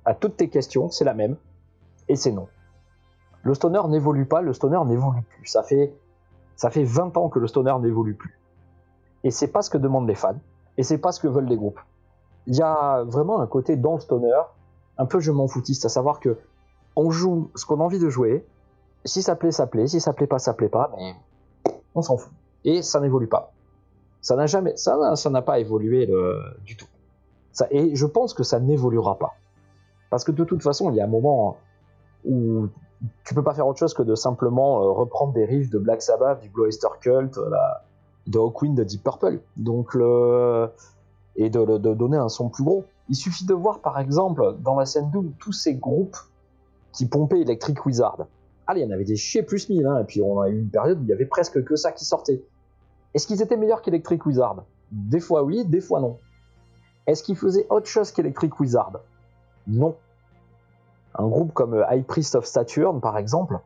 à toutes tes questions, c'est la même, et c'est non. Le stoner n'évolue pas, le stoner n'évolue plus. Ça fait, ça fait 20 ans que le stoner n'évolue plus. Et c'est pas ce que demandent les fans, et c'est pas ce que veulent les groupes. Il y a vraiment un côté dans le stoner, un peu je m'en foutiste, à savoir que on joue ce qu'on a envie de jouer, si ça plaît, ça plaît, si ça plaît pas, ça plaît pas, mais on s'en fout. Et ça n'évolue pas. Ça n'a jamais, ça ça n'a pas évolué du tout. Et je pense que ça n'évoluera pas. Parce que de toute façon, il y a un moment où tu peux pas faire autre chose que de simplement euh, reprendre des riffs de Black Sabbath, du Blue Oyster Cult, euh, de Hawkwind, de Deep Purple. Donc le... Et de, donner un son plus gros. Il suffit de voir par exemple dans la scène Doom tous ces groupes qui pompaient Electric Wizard. Allez, il y en avait des chiés plus mille, hein, et puis on a eu une période où il y avait presque que ça qui sortait. Est-ce qu'ils étaient meilleurs qu'Electric Wizard? Des fois oui, des fois non. Est-ce qu'ils faisaient autre chose qu'Electric Wizard? Non. Un groupe comme euh, High Priest of Saturn, par exemple,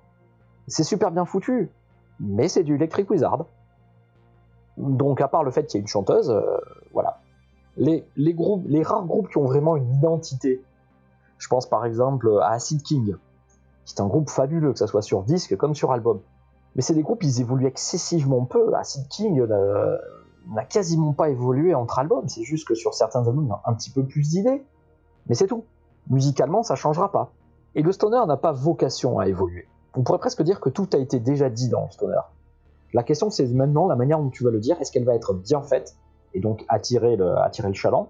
c'est super bien foutu, mais c'est du Electric Wizard. Donc, à part le fait qu'il y ait une chanteuse, euh, voilà. Les, rares groupes qui ont vraiment une identité, je pense par exemple à Acid King, qui est un groupe fabuleux, que ce soit sur disque comme sur album. Mais c'est des groupes, ils évoluent excessivement peu. Acid King euh, n'a quasiment pas évolué entre albums, c'est juste que sur certains albums, il a un petit peu plus d'idées, mais c'est tout. Musicalement, ça changera pas. Et le stoner n'a pas vocation à évoluer. On pourrait presque dire que tout a été déjà dit dans le stoner. La question, c'est maintenant la manière dont tu vas le dire. Est-ce qu'elle va être bien faite? Et donc attirer le, attirer chaland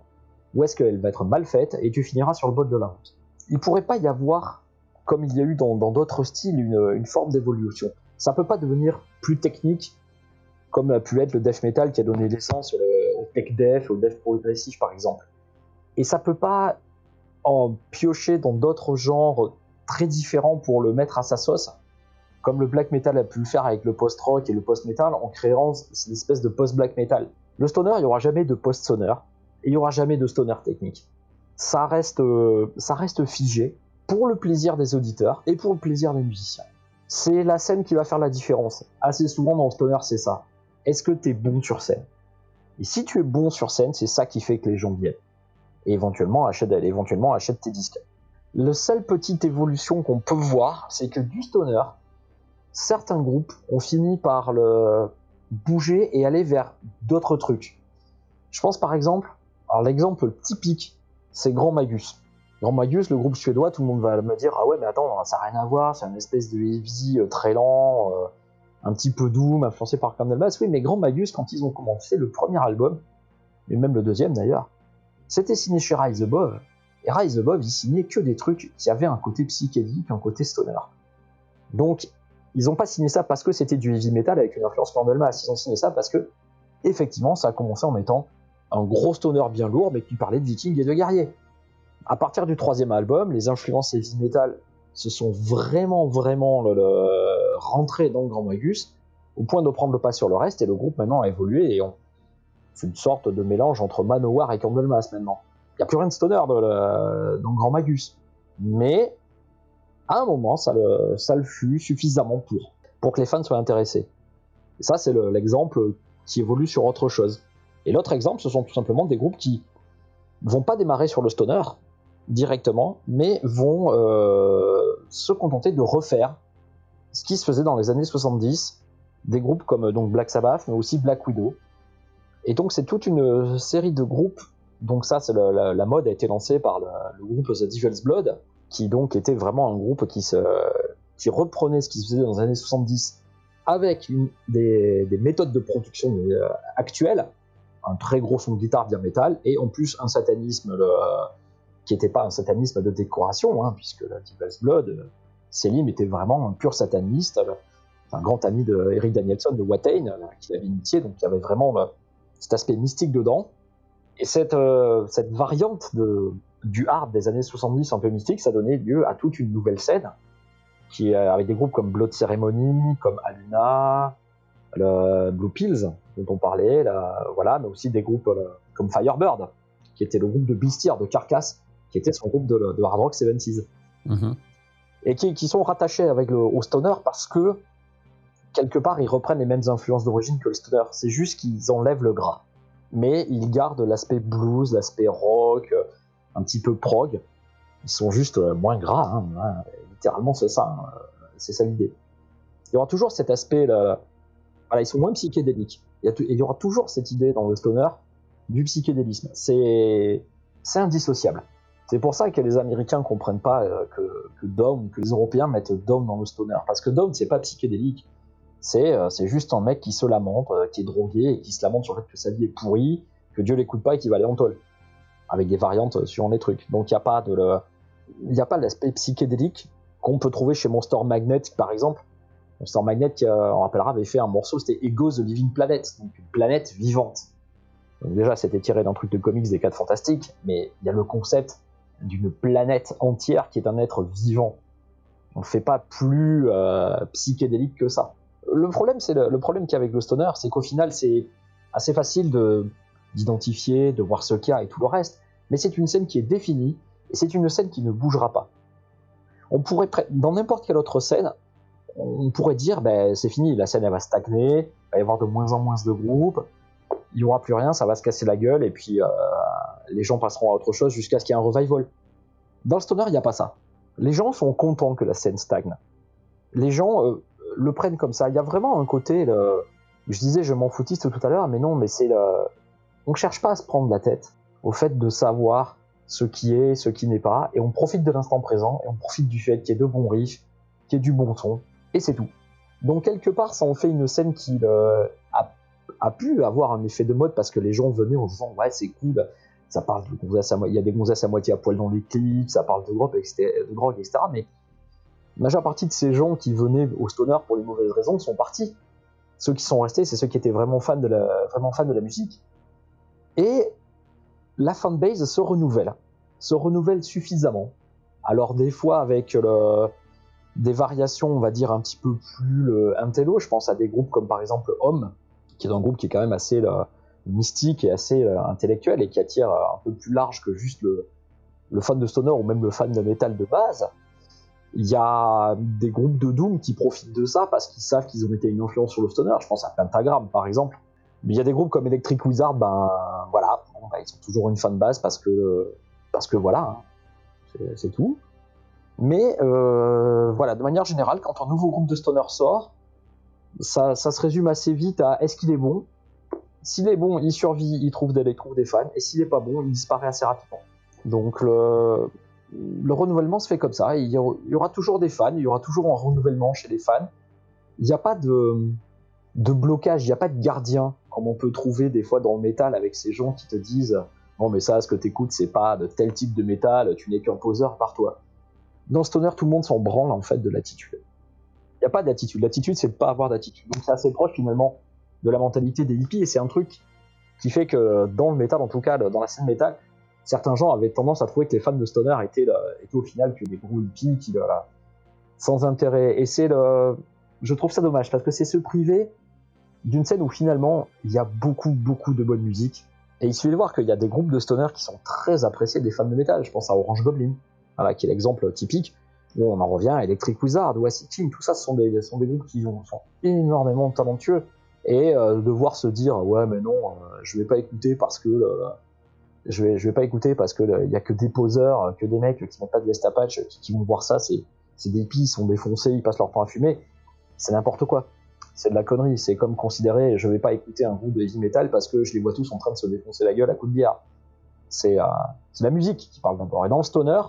Ou est-ce qu'elle va être mal faite et tu finiras sur le bol de la route? Il pourrait pas y avoir, comme il y a eu dans d'autres styles, une, forme d'évolution. Ça peut pas devenir plus technique comme a pu être le death metal qui a donné naissance au, au tech death, au death progressif par exemple. Et ça peut pas en piocher dans d'autres genres très différents pour le mettre à sa sauce, comme le black metal a pu le faire avec le post-rock et le post-metal en créant cette espèce de post-black metal. Le stoner, il n'y aura jamais de post-stoner, et il n'y aura jamais de stoner technique. Ça reste, euh, ça reste figé pour le plaisir des auditeurs et pour le plaisir des musiciens. C'est la scène qui va faire la différence. Assez souvent dans le stoner, c'est ça. Est-ce que tu es bon sur scène? Et si tu es bon sur scène, c'est ça qui fait que les gens viennent et éventuellement achète, éventuellement achète tes disques. Le seule petite évolution qu'on peut voir, c'est que du stoner, certains groupes ont fini par le bouger et aller vers d'autres trucs. Je pense par exemple, alors l'exemple typique, c'est Grand Magus. Grand Magus, le groupe suédois, tout le monde va me dire ah ouais mais attends, ça n'a rien à voir, c'est une espèce de heavy euh, très lent, euh, un petit peu doom, influencé par Candle Bass. Oui, mais Grand Magus, quand ils ont commencé le premier album, et même le deuxième d'ailleurs, c'était signé chez Rise Above. Et Rise Above, ils signaient que des trucs qui avaient un côté psychédélique, un côté stoner. Donc, ils n'ont pas signé ça parce que c'était du heavy metal avec une influence Candlemas. Ils ont signé ça parce que, effectivement, ça a commencé en mettant un gros stoner bien lourd, mais qui parlait de vikings et de guerriers. À partir du troisième album, les influences heavy metal se sont vraiment, vraiment rentrées dans le Grand Magus, au point de prendre le pas sur le reste, et le groupe maintenant a évolué, et on, C'est une sorte de mélange entre Manowar et Candlemas maintenant. Il n'y a plus rien de stoner dans, le, Grand Magus. Mais à un moment, ça le, fut suffisamment pour, que les fans soient intéressés. Et ça, c'est le- l'exemple qui évolue sur autre chose. Et l'autre exemple, ce sont tout simplement des groupes qui vont pas démarrer sur le stoner directement, mais vont euh, se contenter de refaire ce qui se faisait dans les années 70, des groupes comme donc Black Sabbath, mais aussi Black Widow. Et donc c'est toute une série de groupes. Donc ça, c'est la mode a été lancée par le, le groupe The Devil's Blood, qui donc était vraiment un groupe qui, se, qui reprenait ce qui se faisait dans les années 70 avec des, des méthodes de production euh, actuelles, un très gros son de guitare bien métal, et en plus un satanisme le- qui n'était pas un satanisme de décoration, hein, puisque la Blood, euh, Selim était vraiment un pur sataniste, euh, un grand ami de Eric Danielson de Watain, euh, qui avait initié, donc il y avait vraiment euh, cet aspect mystique dedans. Et cette, euh, cette variante de, du hard des années 70 un peu mystique, ça donnait lieu à toute une nouvelle scène, qui est avec des groupes comme Blood Ceremony, comme Aluna, le Blue Pills, dont on parlait, là, voilà, mais aussi des groupes euh, comme Firebird, qui était le groupe de Steer, de Carcass, qui était son groupe de, de hard rock 70s Mhm. et qui, qui sont rattachés avec le, au stoner parce que quelque part ils reprennent les mêmes influences d'origine que le stoner. C'est juste qu'ils enlèvent le gras, mais ils gardent l'aspect blues, l'aspect rock, euh, un petit peu prog. Ils sont juste euh, moins gras, hein, hein, littéralement c'est ça, hein, c'est ça l'idée. Il y aura toujours cet aspect, là, voilà, ils sont moins psychédéliques. Il y, il y aura toujours cette idée dans le stoner du psychédélisme. C'est indissociable. C'est pour ça que les Américains comprennent pas euh, que, que Dom, que les Européens mettent Dom dans le stoner. Parce que Dom, c'est pas psychédélique. C'est euh, juste un mec qui se lamente, euh, qui est drogué et qui se lamente sur le fait que sa vie est pourrie, que Dieu l'écoute pas et qu'il va aller en tôle. Avec des variantes sur les trucs. Donc il n'y a pas l'aspect psychédélique qu'on peut trouver chez Monster Magnet, par exemple. Monster Magnet, euh, on rappellera, avait fait un morceau, c'était Ego the Living Planet, donc une planète vivante. Donc déjà, c'était tiré d'un truc de comics des 4 Fantastiques, mais il y a le concept d'une planète entière qui est un être vivant. On ne fait pas plus euh, psychédélique que ça. Le problème, c'est le problème qu'il y a avec le stoner, c'est qu'au final, c'est assez facile de d'identifier, de voir ce qu'il y a et tout le reste, mais c'est une scène qui est définie et c'est une scène qui ne bougera pas. On pourrait dans n'importe quelle autre scène, on pourrait dire ben c'est fini, la scène elle va stagner, il va y avoir de moins en moins de groupes, il n'y aura plus rien, ça va se casser la gueule et puis euh, les gens passeront à autre chose jusqu'à ce qu'il y ait un revival. Dans le stoner, il n'y a pas ça. Les gens sont contents que la scène stagne. Les gens euh, le prennent comme ça. Il y a vraiment un côté, je disais je m'en foutiste tout à l'heure, mais non, mais c'est le... On cherche pas à se prendre la tête au fait de savoir ce qui est, ce qui n'est pas, et on profite de l'instant présent, et on profite du fait qu'il y ait de bons riffs, qu'il y ait du bon son, et c'est tout. Donc quelque part, ça en fait une scène qui euh, a, pu avoir un effet de mode parce que les gens venaient en disant ouais c'est cool, ça parle de gonzesses à il y a des gonzesses à moitié à poil dans les clips, ça parle de drogue, etc., de drogue, etc. Mais la majeure partie de ces gens qui venaient au stoner pour les mauvaises raisons sont partis. Ceux qui sont restés, c'est ceux qui étaient vraiment fans de la, vraiment fans de la musique. Et la fanbase se renouvelle, se renouvelle suffisamment. Alors des fois avec des variations, on va dire un petit peu plus euh, intello. Je pense à des groupes comme par exemple Homme, qui est un groupe qui est quand même assez là, mystique et assez euh, intellectuel et qui attire euh, un peu plus large que juste le, le fan de stoner ou même le fan de métal de base. Il y a des groupes de doom qui profitent de ça parce qu'ils savent qu'ils ont été une influence sur le stoner. Je pense à Pentagram par exemple. Mais il y a des groupes comme Electric Wizard, ben voilà, ils ont toujours une fan base parce que parce que voilà, hein, c'est- tout. Mais euh, voilà, de manière générale, quand un nouveau groupe de stoner sort, ça, se résume assez vite à est-ce qu'il est bon? S'il est bon, il survit, il trouve des, il des fans, et s'il est pas bon, il disparaît assez rapidement. Donc le, le renouvellement se fait comme ça. Il y, aura, toujours des fans, il y aura toujours un renouvellement chez les fans. Il n'y a pas de blocage, il n'y a pas de gardien, comme on peut trouver des fois dans le métal avec ces gens qui te disent Non, mais ça, ce que tu écoutes, c'est pas de tel type de métal, tu n'es qu'un poseur par toi. Dans Stoner, tout le monde s'en branle en fait de l'attitude. Il n'y a pas d'attitude. L'attitude, c'est de pas avoir d'attitude. Donc c'est assez proche finalement de la mentalité des hippies et c'est un truc qui fait que dans le métal, en tout cas dans la scène métal, certains gens avaient tendance à trouver que les fans de Stoner étaient, étaient au final que des gros hippies qui, là, sans intérêt. Et c'est le, je trouve ça dommage parce que c'est se priver d'une scène où finalement il y a beaucoup, beaucoup de bonne musique. Et il suffit de voir qu'il y a des groupes de stoner qui sont très appréciés des fans de métal. Je pense à Orange Goblin, voilà, qui est l'exemple typique. Où on en revient à Electric Wizard ou Acid King, tout ça, ce sont des, groupes qui sont énormément talentueux. Et euh, de voir se dire, ouais, mais non, euh, je vais pas écouter parce que. Euh, je vais, vais pas écouter parce que il y a que des poseurs, que des mecs qui mettent pas de veste à patch, qui, qui vont voir ça, c'est des pis, ils sont défoncés, ils passent leur temps à fumer. C'est n'importe quoi c'est de la connerie. C'est comme considérer, je vais pas écouter un groupe de heavy metal parce que je les vois tous en train de se défoncer la gueule à coups de bière. C'est euh, la musique qui parle d'abord. Et dans le stoner,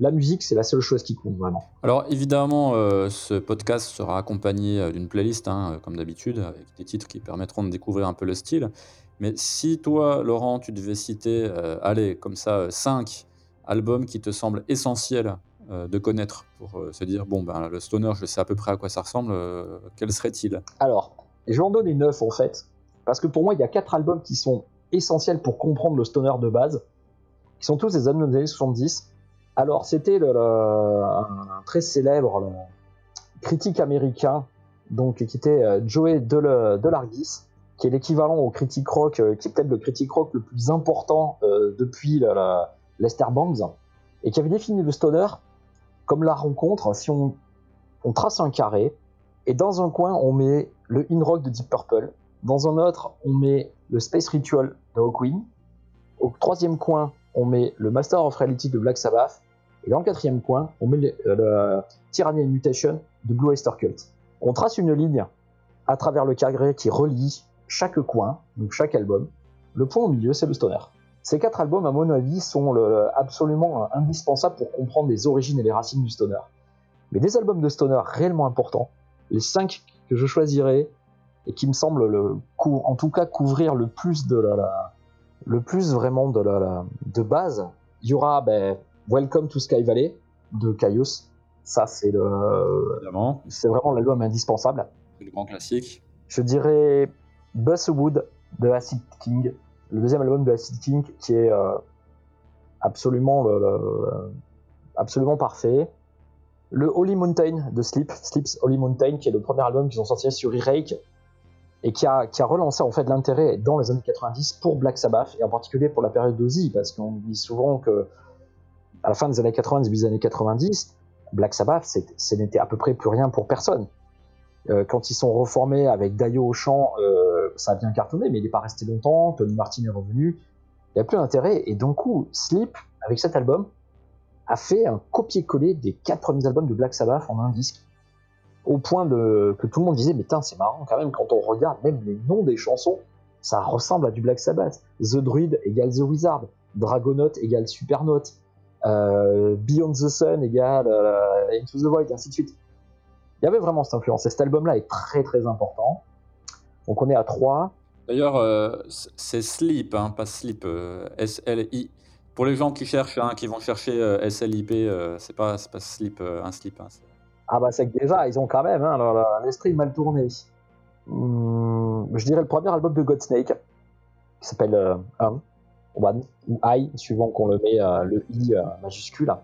la musique, c'est la seule chose qui compte vraiment. Alors évidemment, euh, ce podcast sera accompagné euh, d'une playlist, hein, comme d'habitude, avec des titres qui permettront de découvrir un peu le style. Mais si toi, Laurent, tu devais citer, allez, comme ça, 5 albums qui te semblent essentiels euh, de connaître pour euh, se dire bon ben le stoner je sais à peu près à quoi ça ressemble euh, quel serait-il? Alors je vais en donner neuf en fait parce que pour moi il y a quatre albums qui sont essentiels pour comprendre le stoner de base. Qui sont tous des albums des années 70 alors c'était un, très célèbre critique américain donc qui était Joey Delargis qui est l'équivalent au critique rock qui est peut-être le critique rock le plus important depuis Lester Bangs et qui avait défini le stoner comme la rencontre, si on, trace un carré, et dans un coin, on met le In Rock de Deep Purple, dans un autre, on met le Space Ritual de Hawkwind, au troisième coin, on met le Master of Reality de Black Sabbath, et dans le quatrième coin, on met le, euh, Tyranny and Mutation de Blue Oyster Cult. On trace une ligne à travers le carré qui relie chaque coin, donc chaque album. Le point au milieu, c'est le stoner. Ces quatre albums, à mon avis, sont absolument indispensables pour comprendre les origines et les racines du stoner. Mais des albums de stoner réellement importants, les cinq que je choisirais et qui me semblent le, en tout cas couvrir le plus de la, le plus vraiment de la, de base, il y aura ben, Welcome to Sky Valley de Caius. Ça, c'est le, c'est vraiment l'album indispensable. C'est le grand classique. Je dirais Buzzwood de Acid King le deuxième album de Acid King qui est euh, absolument, absolument parfait. Le Holy Mountain de Sleep, Sleep's Holy Mountain, qui est le premier album qu'ils ont sorti sur E-Rake et qui a, relancé en fait l'intérêt dans les années 90 pour Black Sabbath et en particulier pour la période d'Ozzy parce qu'on dit souvent que à la fin des années 80 début des années 90 Black Sabbath ce n'était à peu près plus rien pour personne euh, quand ils sont reformés avec Dio au chant euh, ça a bien cartonné, mais il n'est pas resté longtemps. Tony Martin est revenu. Il n'y a plus d'intérêt. Et donc, coup, Sleep, avec cet album, a fait un copier-coller des quatre premiers albums de Black Sabbath en un disque. Au point de, que tout le monde disait, mais c'est marrant quand même, quand on regarde même les noms des chansons, ça ressemble à du Black Sabbath. The Druid égale The Wizard, Dragonaut égale Supernaut, euh, Beyond the Sun égale euh, Into the Void, ainsi de suite. Il y avait vraiment cette influence. Et cet album-là est très très important. Donc on est à 3. D'ailleurs, euh, c'est Sleep, hein, pas Sleep, euh, S-L-I. Pour les gens qui cherchent, hein, qui vont chercher euh, S-L-I-P, c'est pas, pas Sleep, un Sleep. Hein, ah bah c'est que déjà, ils ont quand même hein, l'esprit mal tourné. Hum, je dirais le premier album de Godsnake, qui s'appelle One, ou I, suivant qu'on le met le I majuscule,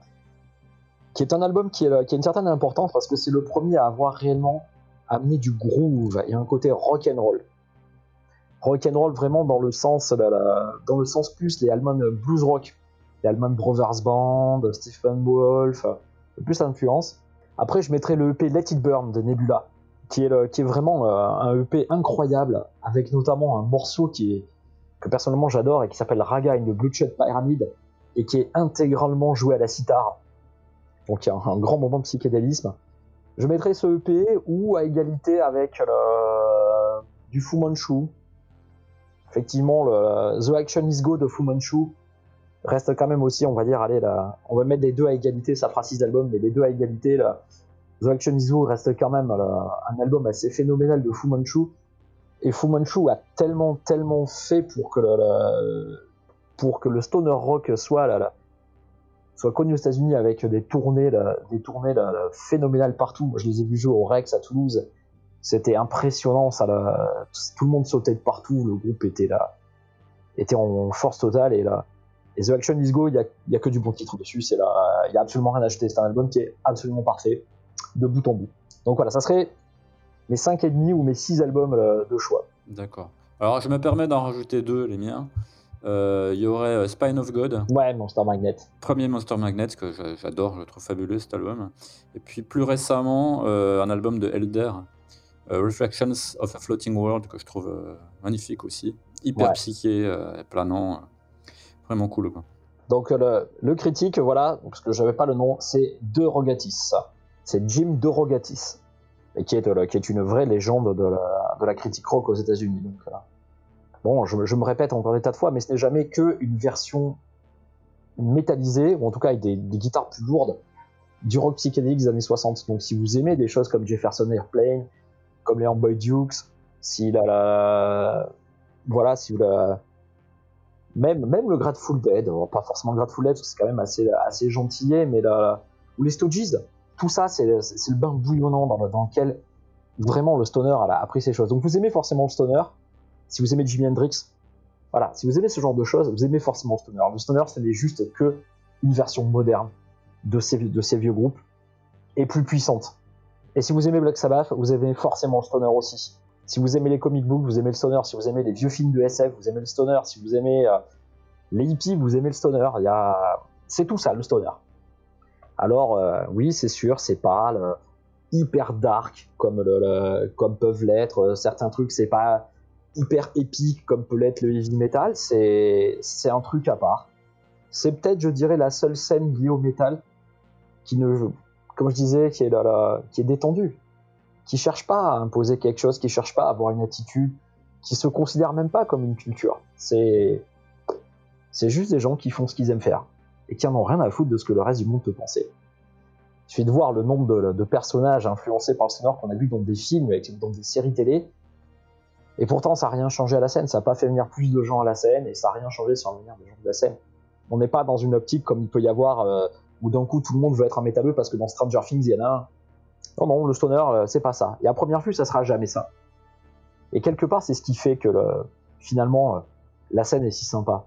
qui est un album qui, est, qui a une certaine importance parce que c'est le premier à avoir réellement amener du groove et un côté rock and roll. Rock and roll vraiment dans le sens, dans le sens plus les Allman blues rock, les Allman Brothers Band, Stephen Wolf, plus d'influence. Après, je mettrai le EP Let It Burn de Nebula, qui est, qui est vraiment euh, un EP incroyable, avec notamment un morceau qui est, que personnellement j'adore et qui s'appelle Raga in the Bloodshed Pyramid, et qui est intégralement joué à la sitar. Donc il y a un, un grand moment de psychédélisme. Je mettrai ce EP ou à égalité avec du Fu Manchu. Effectivement, The Action is Go de Fu Manchu reste quand même aussi, on va dire, allez, là, on va mettre les deux à égalité, ça fera 6 albums, mais les deux à égalité, là, The Action is Go reste quand même un album assez phénoménal de Fu Manchu. Et Fu Manchu a tellement, tellement fait pour que le, pour que le stoner rock soit là, là soit connu aux États-Unis avec des tournées, des tournées phénoménales partout. je les ai vus jouer au Rex à Toulouse. C'était impressionnant, ça, tout le monde sautait de partout, le groupe était là, était en force totale et là. The Action Is Go, il n'y a, que du bon titre dessus, c'est là, il n'y a absolument rien à ajouter. C'est un album qui est absolument parfait, de bout en bout. Donc voilà, ça serait mes 5,5 ou mes 6 albums de choix. D'accord. Alors, je me permets d'en rajouter deux, les miens. Euh, Il y aurait euh, Spine of God, Ouais, Monster Magnet. premier Monster Magnet, que j'adore, je le trouve fabuleux cet album. Et puis plus récemment, euh, un album de Elder, Reflections of a Floating World, que je trouve magnifique aussi. Hyper Ouais. psyché, planant. vraiment cool. Quoi. Donc le, le critique, voilà, parce que j'avais pas le nom, c'est De Rogatis. C'est Jim De Rogatis, et qui est, qui est une vraie légende de la, de la critique rock aux États-Unis. Donc, bon, je, me- répète encore des tas de fois, mais ce n'est jamais que une version métallisée, ou en tout cas avec des, guitares plus lourdes, du rock psychédélique des années 60. Donc si vous aimez des choses comme Jefferson Airplane, comme les Amboy Dukes, si la, voilà, si vous la, même, même le Grateful Dead, pas forcément le Grateful Dead, parce que c'est quand même assez, assez gentillé, mais la, ou les Stooges, tout ça, c'est le bain bouillonnant dans, le- dans lequel vraiment le stoner a, a pris ces choses. Donc vous aimez forcément le stoner, si vous aimez Jimi Hendrix, voilà, si vous aimez ce genre de choses, vous aimez forcément le stoner. Le stoner, ce n'est juste que une version moderne de ces, vieux groupes, et plus puissante. Et si vous aimez Black Sabbath, vous aimez forcément le stoner aussi. Si vous aimez les comic books, vous aimez le stoner. Si vous aimez les vieux films de SF, vous aimez le stoner. Si vous aimez euh, les hippies, vous aimez le stoner. A... C'est tout ça, le stoner. Alors, euh, oui, c'est sûr, c'est pas hyper dark comme, peuvent l'être euh, certains trucs. C'est pas hyper épique comme peut l'être le heavy metal. C'est un truc à part. C'est peut-être, je dirais, la seule scène liée au métal qui ne, comme je disais, qui est, là, qui est détendue, qui cherche pas à imposer quelque chose, qui cherche pas à avoir une attitude, qui se considère même pas comme une culture. C'est c'est juste des gens qui font ce qu'ils aiment faire et qui en ont rien à foutre de ce que le reste du monde peut penser. Il suffit de voir le nombre de, personnages influencés par le sonore qu'on a vu dans des films, dans des séries télé, et pourtant ça n'a rien changé à la scène, ça n'a pas fait venir plus de gens à la scène, et ça n'a rien changé sur l'avenir des gens de la scène. On n'est pas dans une optique comme il peut y avoir euh, où d'un coup tout le monde veut être un métalleux parce que dans Stranger Things il y en a un. Non, non, le stoner, euh, c'est pas ça. Et à première vue, ça sera jamais ça. Et quelque part, c'est ce qui fait que le- finalement, euh, la scène est si sympa.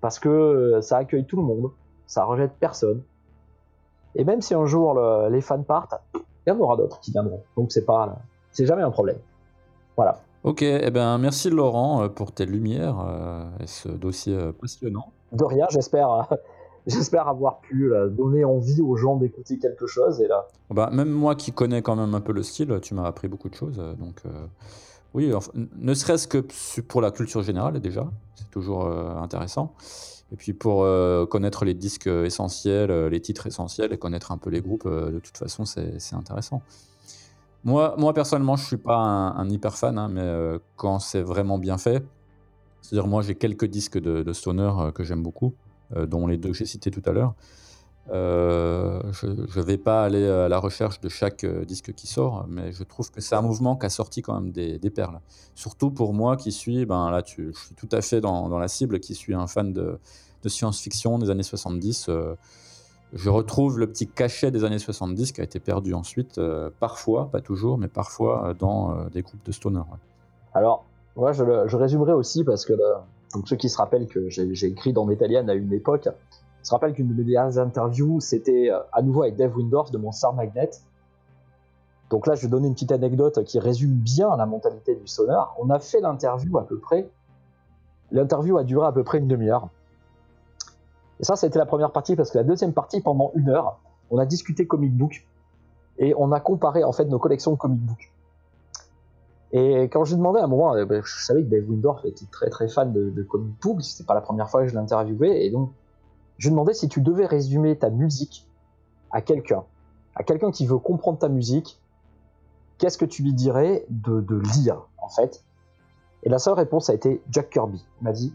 Parce que ça accueille tout le monde, ça rejette personne. Et même si un jour le- les fans partent, il y en aura d'autres qui viendront. Donc c'est pas, c'est jamais un problème. Voilà. Ok, eh ben, merci Laurent euh, pour tes lumières euh, et ce dossier euh, passionnant. De rien, j'espère, euh, (laughs) j'espère avoir pu donner envie aux gens d'écouter quelque chose. Et là, Bah, même moi qui connais quand même un peu le style, tu m'as appris beaucoup de choses. Donc, euh, oui, enfin, ne serait-ce que pour la culture générale déjà, c'est toujours intéressant. Et puis pour connaître les disques essentiels, les titres essentiels et connaître un peu les groupes, de toute façon, c'est c'est intéressant. Moi, personnellement, je suis pas un, hyper fan, hein, mais euh, quand c'est vraiment bien fait, c'est-à-dire moi j'ai quelques disques de, de stoner euh, que j'aime beaucoup, euh, dont les deux que j'ai cités tout à l'heure. Je ne vais pas aller à la recherche de chaque disque qui sort, mais je trouve que c'est un mouvement qui a sorti quand même des, perles. Surtout pour moi qui suis, ben là je suis tout à fait dans, la cible, qui suis un fan de, science-fiction des années 70. euh, je retrouve le petit cachet des années 70 qui a été perdu ensuite, euh, parfois, pas toujours, mais parfois euh, dans euh, des groupes de stoner. Alors, moi, je, résumerai aussi parce que donc ceux qui se rappellent que j'ai écrit dans Metallian à une époque, se rappellent qu'une de mes dernières interviews, c'était à nouveau avec Dave Windorf de Monster Magnet. Donc là, je vais donner une petite anecdote qui résume bien la mentalité du sonar. On a fait l'interview à peu près. L'interview a duré à peu près une demi-heure. Et ça, c'était la première partie parce que la deuxième partie, pendant une heure, on a discuté comic book et on a comparé en fait nos collections de comic book. Et quand je lui demandais à un moment, euh, je savais que Dave Windorf était très très fan de, de comic book, c'était pas la première fois que je l'interviewais, et donc je lui demandais si tu devais résumer ta musique à quelqu'un, à quelqu'un qui veut comprendre ta musique, qu'est-ce que tu lui dirais de, de lire en fait? Et la seule réponse a été Jack Kirby. Il m'a dit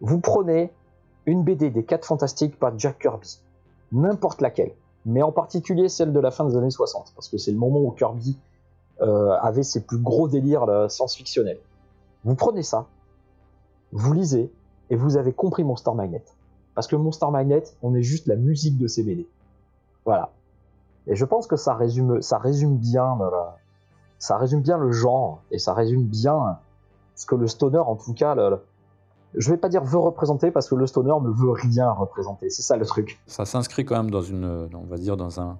Vous prenez une BD des 4 Fantastiques par Jack Kirby, n'importe laquelle, mais en particulier celle de la fin des années 60, parce que c'est le moment où Kirby euh, avait ses plus gros délires science-fictionnels. Vous prenez ça, vous lisez, et vous avez compris Monster Magnet. Parce que Monster Magnet, on est juste la musique de ces BD. Voilà. Et je pense que ça résume, bien, ça résume bien le genre, et ça résume bien ce que le stoner, en tout cas, je vais pas dire veut représenter, parce que le stoner ne veut rien représenter. C'est ça le truc. Ça s'inscrit quand même dans une, on va dire, dans un,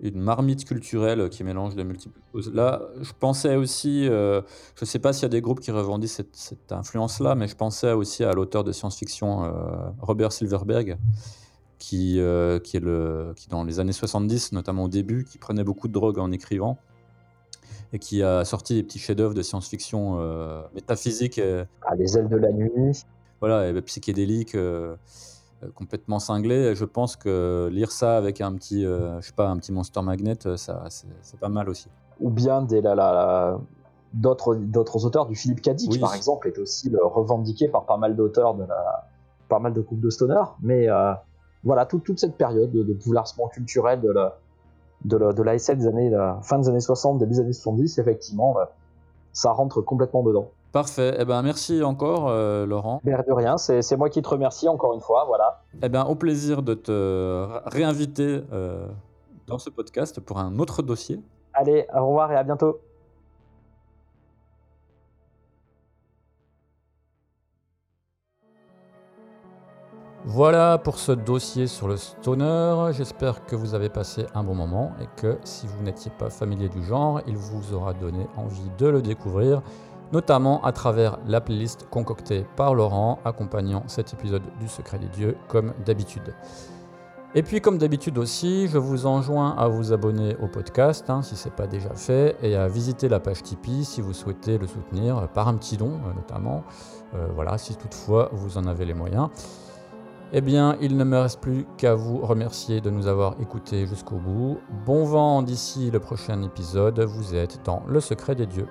une marmite culturelle qui mélange de multiples choses. Là, je pensais aussi, je ne sais pas s'il y a des groupes qui revendiquent cette, influence-là, mais je pensais aussi à l'auteur de science-fiction Robert Silverberg, qui, qui, est le, qui dans les années 70, notamment au début, qui prenait beaucoup de drogue en écrivant et qui a sorti des petits chefs-d'œuvre de science-fiction euh, métaphysique. Ah, les ailes de la nuit. Voilà, et psychédélique, euh, euh, complètement cinglé. Je pense que lire ça avec un petit, je sais pas, un petit Monster Magnet, ça, c'est pas mal aussi. Ou bien des, la, la, d'autres, d'autres auteurs, du Philippe Cadic par exemple, est aussi revendiqué par pas mal d'auteurs de la, pas mal de groupes de stoner. Mais voilà, toute cette période de, de bouleversement culturel de la, de la, de des années, la fin des années 60, début des années 70, effectivement, ça rentre complètement dedans. Parfait. Eh ben, merci encore, euh, Laurent. de rien, c'est moi qui te remercie encore une fois. Voilà. Eh ben, au plaisir de te réinviter euh, dans ce podcast pour un autre dossier. Allez, au revoir et à bientôt. Voilà pour ce dossier sur le stoner. J'espère que vous avez passé un bon moment et que si vous n'étiez pas familier du genre, il vous aura donné envie de le découvrir, notamment à travers la playlist concoctée par Laurent accompagnant cet épisode du Secret des Dieux comme d'habitude. Et puis comme d'habitude aussi, je vous enjoins à vous abonner au podcast hein, si ce n'est pas déjà fait et à visiter la page Tipeee si vous souhaitez le soutenir par un petit don euh, notamment. Euh, voilà, si toutefois vous en avez les moyens. Eh bien, il ne me reste plus qu'à vous remercier de nous avoir écoutés jusqu'au bout. Bon vent d'ici le prochain épisode, vous êtes dans le secret des dieux.